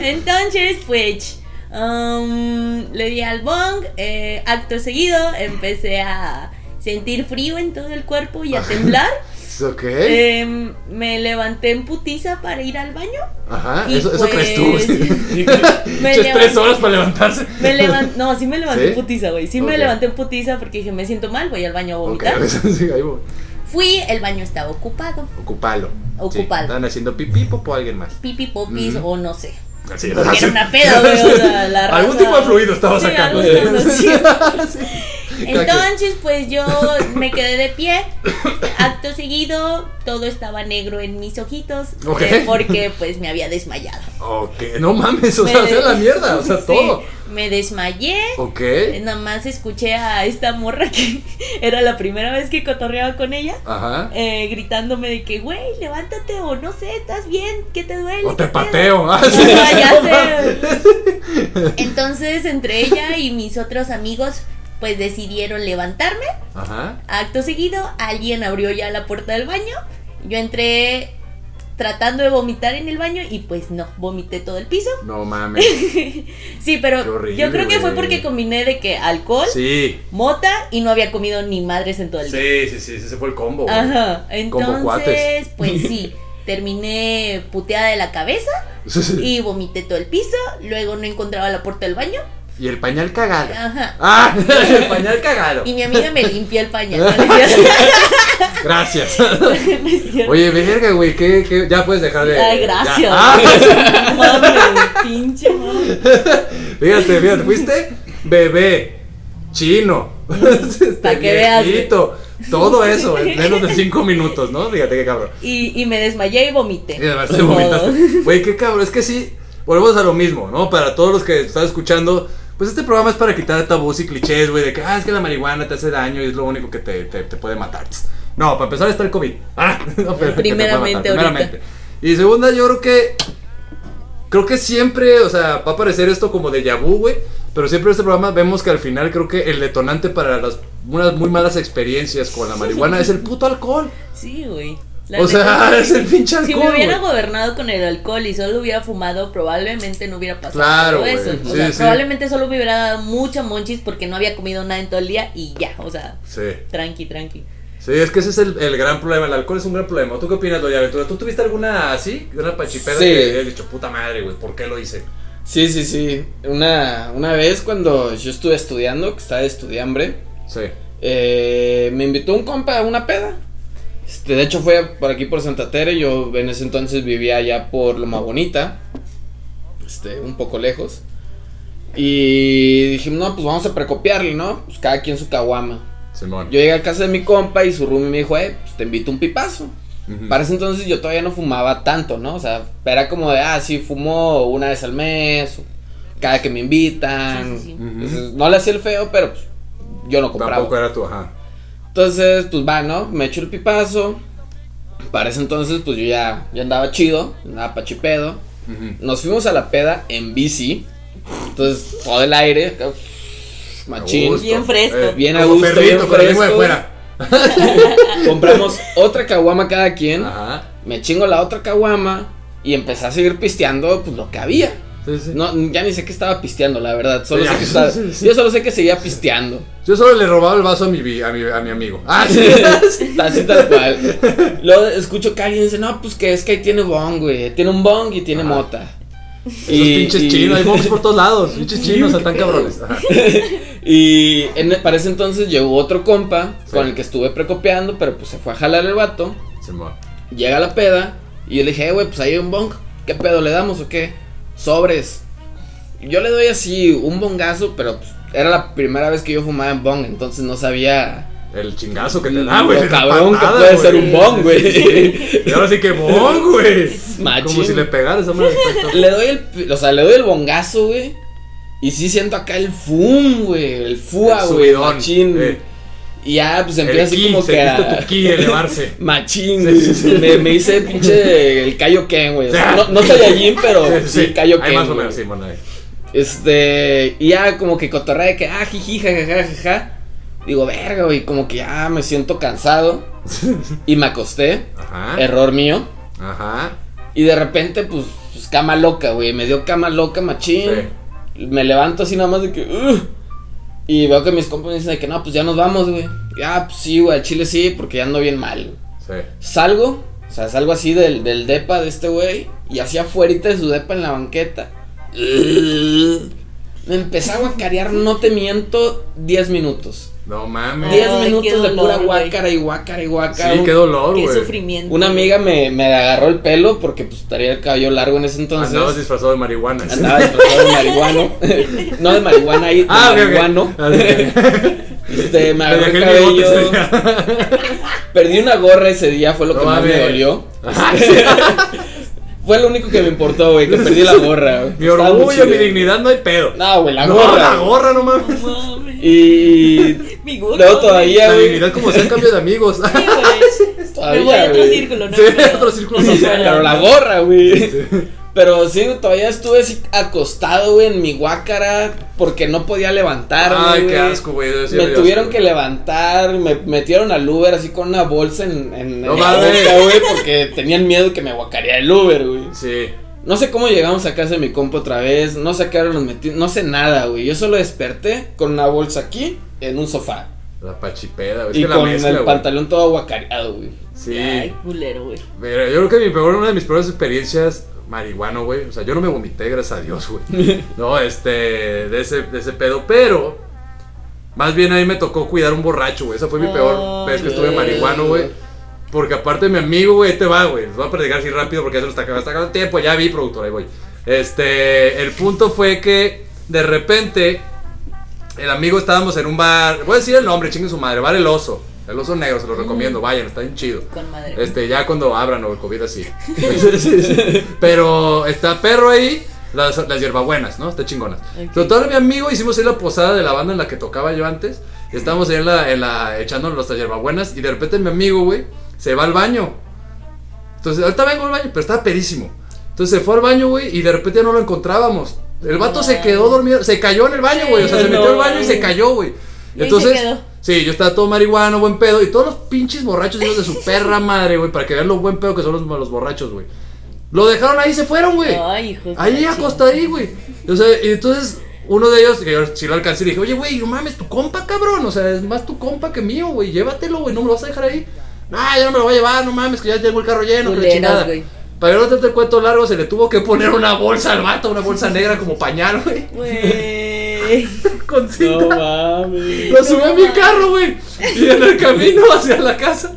Entonces, pues, um, le di al bong. eh, acto seguido, empecé a sentir frío en todo el cuerpo y a *laughs* temblar. *laughs* Ok. Em, me levanté en putiza para ir al baño. Ajá, y eso, eso crees tú. pues, sí. *laughs* me Echas tres levanté- horas para levantarse. Me levanté, no, sí me levanté ¿Sí? en putiza, güey. Sí Ok. me levanté en putiza porque dije, me siento mal, voy al baño a vomitar. sí, ahí voy. Fui, el baño estaba ocupado. Ocupalo. Ocupalo. Sí, Están haciendo pipí, popo alguien más. Pipi popis Ujú. o no sé. Así. era una peda, *laughs* güey. O sea, la Algún raza- tipo de fluido estaba Sí, sacando. haciendo. *laughs* Sí. *laughs* *laughs* Entonces, pues yo me quedé de pie. Acto seguido, todo estaba negro en mis ojitos. Ok. eh, porque pues me había desmayado. Ok, no mames, o sea, Me- sea la mierda, o sea, *laughs* Sí, todo. Me desmayé. Ok. Nada más escuché a esta morra que *laughs* era la primera vez que cotorreaba con ella. Ajá. eh, gritándome de que, güey, levántate o no sé, estás bien, ¿qué te duele? O te ¿Qué pedo?" pateo. Ah, sí, ya no sé. mames. Entonces, entre ella y mis otros amigos, pues decidieron levantarme. Ajá. Acto seguido, alguien abrió ya la puerta del baño. Yo entré tratando de vomitar en el baño y pues no, vomité todo el piso. No mames. *laughs* Sí, pero horrible, yo creo que fue porque combiné de que alcohol, Sí. mota y no había comido ni madres en todo el día. Sí, sí, sí, ese fue el combo. güey. Ajá, entonces, pues sí, *laughs* terminé puteada de la cabeza y vomité todo el piso, luego no encontraba la puerta del baño. Y el pañal cagado. Ajá. Ah, *laughs* el pañal cagado. Y mi amiga me limpió el pañal. ¿no? *laughs* *laughs* Gracias. No. Oye, verga, güey, ¿qué, qué? Ya puedes dejar de. Ay, gracias. Ah, Mames, pinche madre. fíjate, fíjate, fuiste bebé, chino, este, Pa' que veas, todo eso en menos de cinco minutos, ¿no? Fíjate qué cabrón. Y, y me desmayé y vomité. Y además te vomitaste. Güey, qué cabrón, es que sí, volvemos a lo mismo, ¿no? Para todos los que están escuchando, pues este programa es para quitar tabús y clichés, güey, de que, ah, es que la marihuana te hace daño y es lo único que te, te, te puede matar. No, para empezar está el COVID. *laughs* Ah, no, pero Primeramente, primeramente. Y segunda, yo creo que, creo que siempre, o sea, va a parecer esto como de vu, güey. Pero siempre en este programa vemos que al final creo que el detonante para las unas muy malas experiencias con la marihuana es el puto alcohol. Sí, güey. La O sea, *laughs* es el pinche Si alcohol. me hubiera gobernado con el alcohol y solo hubiera fumado, probablemente no hubiera pasado Claro, todo eso. O Sí, sea, sí. probablemente solo me hubiera dado mucha monchis porque no había comido nada en todo el día y ya, o sea, Sí. tranqui, tranqui. Sí, es que ese es el, el gran problema. El alcohol es un gran problema. ¿Tú qué opinas, Doña Aventura? ¿Tú tuviste alguna así? Una pachipeda Sí. que hayas dicho, puta madre, güey, ¿por qué lo hice? Sí, sí, sí. Una, una vez cuando yo estuve estudiando, que estaba de estudiambre, Sí. eh, me invitó un compa a una peda. Este, de hecho fue por aquí por Santa Tere, yo en ese entonces vivía allá por Loma Bonita, este, un poco lejos. Y dijimos, no, pues vamos a precopiarle, ¿no? Pues cada quien su caguama. Simón. Yo llegué a casa de mi compa y su roomie me dijo, eh, pues te invito un pipazo. Ujú. Para ese entonces yo todavía no fumaba tanto, ¿no? O sea, era como de, ah, sí, fumo una vez al mes, cada que me invitan. Sí, sí, sí. Ujú. Entonces, no le hacía el feo, pero pues, yo no compraba. Tampoco era tu, ajá. Entonces, pues va, ¿no? Me echo el pipazo. Para ese entonces, pues yo ya, ya andaba chido, andaba pachipedo. Nos fuimos a la peda en bici. Entonces, todo el aire, machín. Bien fresco. Bien a gusto, perrito, bien lengua de fresco. fuera. *laughs* Compramos otra caguama cada quien. Ajá. Me chingo la otra caguama y empecé a seguir pisteando pues lo que había. Sí, sí. No, ya ni sé qué estaba pisteando, la verdad. Solo Sí, sé que estaba-. Yo solo sé que seguía pisteando. Yo solo le robaba el vaso a mi, a mi, a mi amigo. Ah, *laughs* sí. Así tal cual. Luego escucho que alguien dice, no, pues que es que ahí tiene bong, güey. Tiene un bong y tiene Ajá. mota. Esos pinches chinos, hay bombs por todos lados. *laughs* Pinches chinos, están cabrones. Ajá. Y en, para ese entonces llegó otro compa con el que estuve precopiando, pero pues se fue a jalar el vato. Llega la peda y yo le dije, eh, güey, pues ahí hay un bong. ¿Qué pedo le damos o qué? Sobres. Yo le doy así un bongazo, pero pues, era la primera vez que yo fumaba en bong, entonces no sabía El chingazo que te da, güey. lo cabrón que puede ser un bong, güey. Y ahora sí que bong, güey. Como si le pegaras, hombre. respecto. Le doy el, o sea, le doy el bongazo, güey. Y sí siento acá el fum, güey, el fua, güey, machín. eh. Y ya, pues empieza así ki, como que a... tu ki elevarse. *laughs* Machín, Sí, güey. sí, sí. Me, me hice pinche el Kaioken, güey. O sea, no, no soy allí, *laughs* pero sí, Kaioken. Hay más o menos, sí, bueno, ahí. Este, y ya como que cotorrea de que, ah, jiji, jajaja, jaja. Digo, verga, güey, como que ya me siento cansado. *laughs* y me acosté. Ajá. Error mío. Ajá. Y de repente, pues, pues, cama loca, güey. Me dio cama loca, machín. Me levanto así nada más de que, "Ugh". Y veo que mis compas me dicen de que no, pues ya nos vamos, güey. Ah, pues sí, güey, al chile sí, porque ya ando bien mal. Sí. Salgo, o sea, salgo así del, del depa de este güey, y así afuera de su depa en la banqueta. Me empecé a guacarear, no te miento, 10 minutos. No mames. 10 Ay, minutos qué de pura guácara y guácara y guácara. Sí, qué dolor, Qué güey. sufrimiento. Una amiga me, me agarró el pelo porque pues estaría el cabello largo en ese entonces. Andabas disfrazado de marihuana. Andaba disfrazado de marihuano. *laughs* no de marihuana ahí, de Ah, marihuano. Ah. Este, me agarró el cabello. Perdí una gorra ese día, fue lo No que más me dolió. Ajá, Fue lo único que me importó, güey, que perdí la gorra. güey. *laughs* Mi Estaba orgullo, mi dignidad, no hay pedo. No, güey, la No, gorra. la gorra, no mames. No mames. Y Mi gorra, luego güey. todavía, La güey. dignidad como sea en cambio de amigos. Sí, güey. Todavía, Me voy a otro güey. círculo, ¿no? Sí, Pero- otro círculo no, social. Pero la gorra, güey. Pero sí, todavía estuve así acostado, güey, en mi guácara porque no podía levantarme. Ay, qué asco, güey. Me tuvieron asco, que levantar, me metieron al Uber así con una bolsa en, en, No en la boca, güey, porque tenían miedo que me guacareara el Uber, güey. Sí. No sé cómo llegamos a casa de mi compa otra vez, no sé qué nos metí, no sé nada, güey. Yo solo desperté con una bolsa aquí en un sofá. La pachipeda, güey. Es y que la con mezcla, el güey. pantalón todo aguacareado, güey. Sí. Ay, culero, güey. Mira, yo creo que mi peor, una de mis peores experiencias marihuano, güey. O sea, yo no me vomité, gracias a Dios, güey. *laughs* No, este, de ese, de ese pedo, pero más bien ahí me tocó cuidar un borracho, güey. Esa fue mi peor vez que estuve güey. marihuano, güey. Porque aparte mi amigo, güey, te va, güey. Les voy a platicar así rápido porque ya se nos está acabando, está acabando el tiempo. Ya vi, productor, ahí voy. Este, el punto fue que de repente el amigo estábamos en un bar. Voy a decir el nombre, chingue su madre. Bar El Oso. El Oso Negro, se lo recomiendo. Vayan, está bien chido. Con madre. Este, ya cuando abran o el COVID así. *laughs* *laughs* Pero está perro ahí. Las, las hierbabuenas, ¿no? Está chingonas. Ok. Total, mi amigo, hicimos ahí la posada de la banda en la que tocaba yo antes. Estábamos ahí en la, en la echándonos nuestras hierbabuenas. Y de repente mi amigo, güey, se va al baño. Entonces, ahorita vengo al baño, pero estaba perísimo. Entonces se fue al baño, güey, y de repente ya no lo encontrábamos. El vato se quedó dormido, se cayó en el baño, güey. O sea, se *laughs* metió al baño y se cayó, güey. Y Entonces, se quedó. sí, yo estaba todo marihuano, buen pedo. Y todos los pinches borrachos, hijos de su perra madre, güey, para que vean lo buen pedo que son los, los borrachos, güey. Lo dejaron ahí y se fueron, güey. Ay, hijo de Ahí acostadí, güey. O sea, y entonces uno de ellos, que yo sí lo alcancé, le dije, oye, güey, no mames, tu compa, cabrón. O sea, es más tu compa que mío, güey. Llévatelo, güey, no me lo vas a dejar ahí. Nah, yo no me lo voy a llevar, no mames, que ya tengo el carro lleno, que la Culeros, chingada. güey. Para no el cuento largo, se le tuvo que poner una bolsa al vato, una bolsa negra como pañal, güey. Güey. *laughs* Con cinta. No mames. Lo subí a mi carro, güey. Y en el camino *laughs* hacia la casa,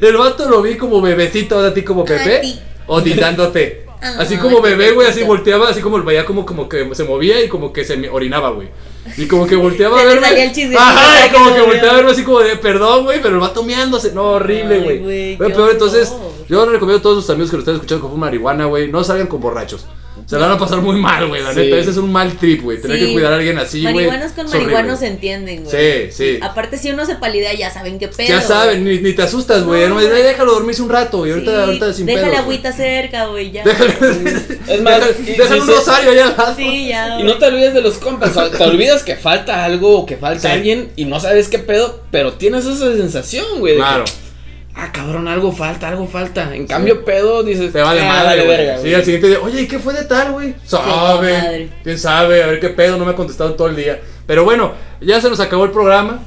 el vato lo vi como bebecito, a ti como bebé, Ay. odinándote. Así como bebé, güey, así volteaba, así como veía como, como que se movía y como que se me orinaba, güey. Y como que volteaba a *laughs* le verme. el Ajá, y como que volteaba a verme así como de perdón, güey, pero el vato meándose. No, horrible, güey. Pero entonces, yo les recomiendo a todos sus amigos que lo estén escuchando con marihuana, güey, no salgan con borrachos. Se la van a pasar muy mal, güey, la Sí. neta. Ese es un mal trip, güey. Tener Sí. que cuidar a alguien así, güey. Marihuanos con marihuanos se entienden, güey. Sí, sí. Aparte, si uno se palidea, ya saben qué pedo. Ya saben, ni, ni te asustas, güey. No, No, me dices, güey. "Ay, déjalo dormirse un rato, y ahorita, Sí, ahorita sin la güey". agüita cerca, güey, ya. Déjale, Es más, déjale, déjale un rosario allá al lado. Sí, ya. Y no te olvides de los compas, te olvidas que falta algo o que falta Sí. alguien y no sabes qué pedo, pero tienes esa sensación, güey. que, Claro. Ah, cabrón, algo falta, algo falta. En cambio, pedo, dices, Te vale "Ah, madre, vale güey. verga, Sí, güey". al siguiente día, oye, ¿y qué fue de tal, güey? Sabe. ¿Quién sabe? A ver qué pedo, no me ha contestado todo el día. Pero bueno, ya se nos acabó el programa.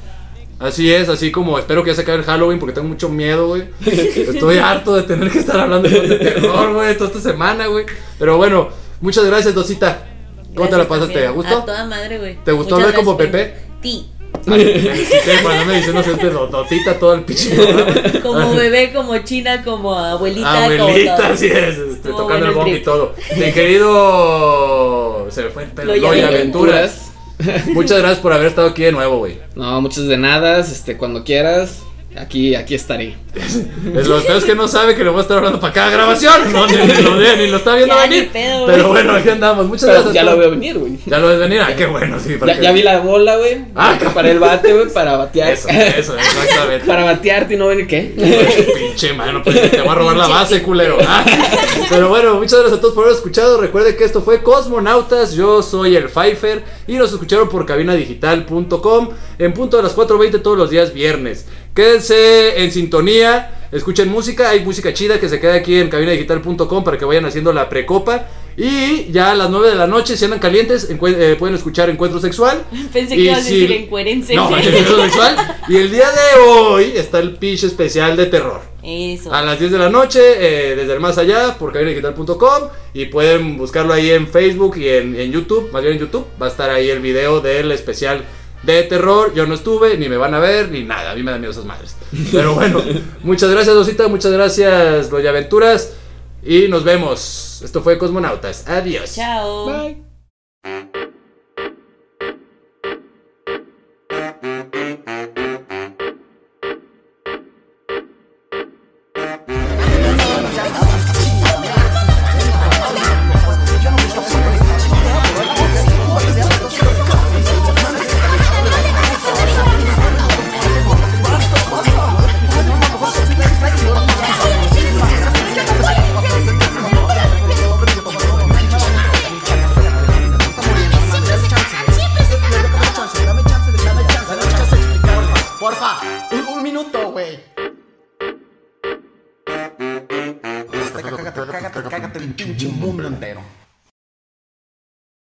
Así es, así como espero que ya se acabe el Halloween porque tengo mucho miedo, güey. *laughs* Estoy harto de tener que estar hablando de terror, güey, toda esta semana, güey. Pero bueno, muchas gracias, Dosita. ¿Cómo te la pasaste? también. ¿A gusto? A toda madre, güey. ¿Te gustó Muchas hablar como gracias, Pepe? Sí. Ay, me necesité no me diciendo siempre do- Dosita todo el pinche. *laughs* Como bebé, como china, como abuelita, como Abuelita, así es, este, tocando el bong y todo. Mi *laughs* querido. Se me fue el pelo. Loya. Aventuras. *laughs* Muchas gracias por haber estado aquí de nuevo, güey. No, muchas de nada, este, cuando quieras, aquí, aquí estaré. Es lo peor es que no sabe que le voy a estar hablando para cada grabación. No, ni, ni lo, ve, ni lo está viendo Ya, venir. pedo. Pero bueno, aquí andamos. Muchas Pero gracias. ya a lo veo venir, güey. Ya lo ves venir. Ah, qué bueno, sí. para Ya, que- ya vi la bola, güey. Ah, para el bate, güey, para batear. Eso, eso, exactamente. *laughs* para batearte y no venir qué. Pinche mano, pues te voy a robar la base, culero. Ah, Pero bueno, muchas gracias a todos por haber escuchado. Recuerden que esto fue Cosmonautas. Yo soy el Pfeiffer y nos escucharon por cabinadigital.com en punto de las 4:20 todos los días viernes. Quédense en sintonía, escuchen música. Hay música chida que se queda aquí en cabinadigital.com para que vayan haciendo la precopa. Y ya a las 9 de la noche, si andan calientes, eh, pueden escuchar Encuentro Sexual. Pensé Y que ibas a decir encuérense. No, Encuentro Sexual. Y el día de hoy está el pitch especial de terror. Eso. A las 10 de la noche, eh, desde el más allá, por cabinadigital.com. Y pueden buscarlo ahí en Facebook y en, en YouTube. Más bien en YouTube. Va a estar ahí el video del especial de terror. Yo no estuve, ni me van a ver, ni nada. A mí me dan miedo esas madres. Pero bueno, *laughs* muchas gracias, Rosita. Muchas gracias, Loya Aventuras. Y nos vemos. Esto fue Cosmonautas. Adiós. Chao. Dame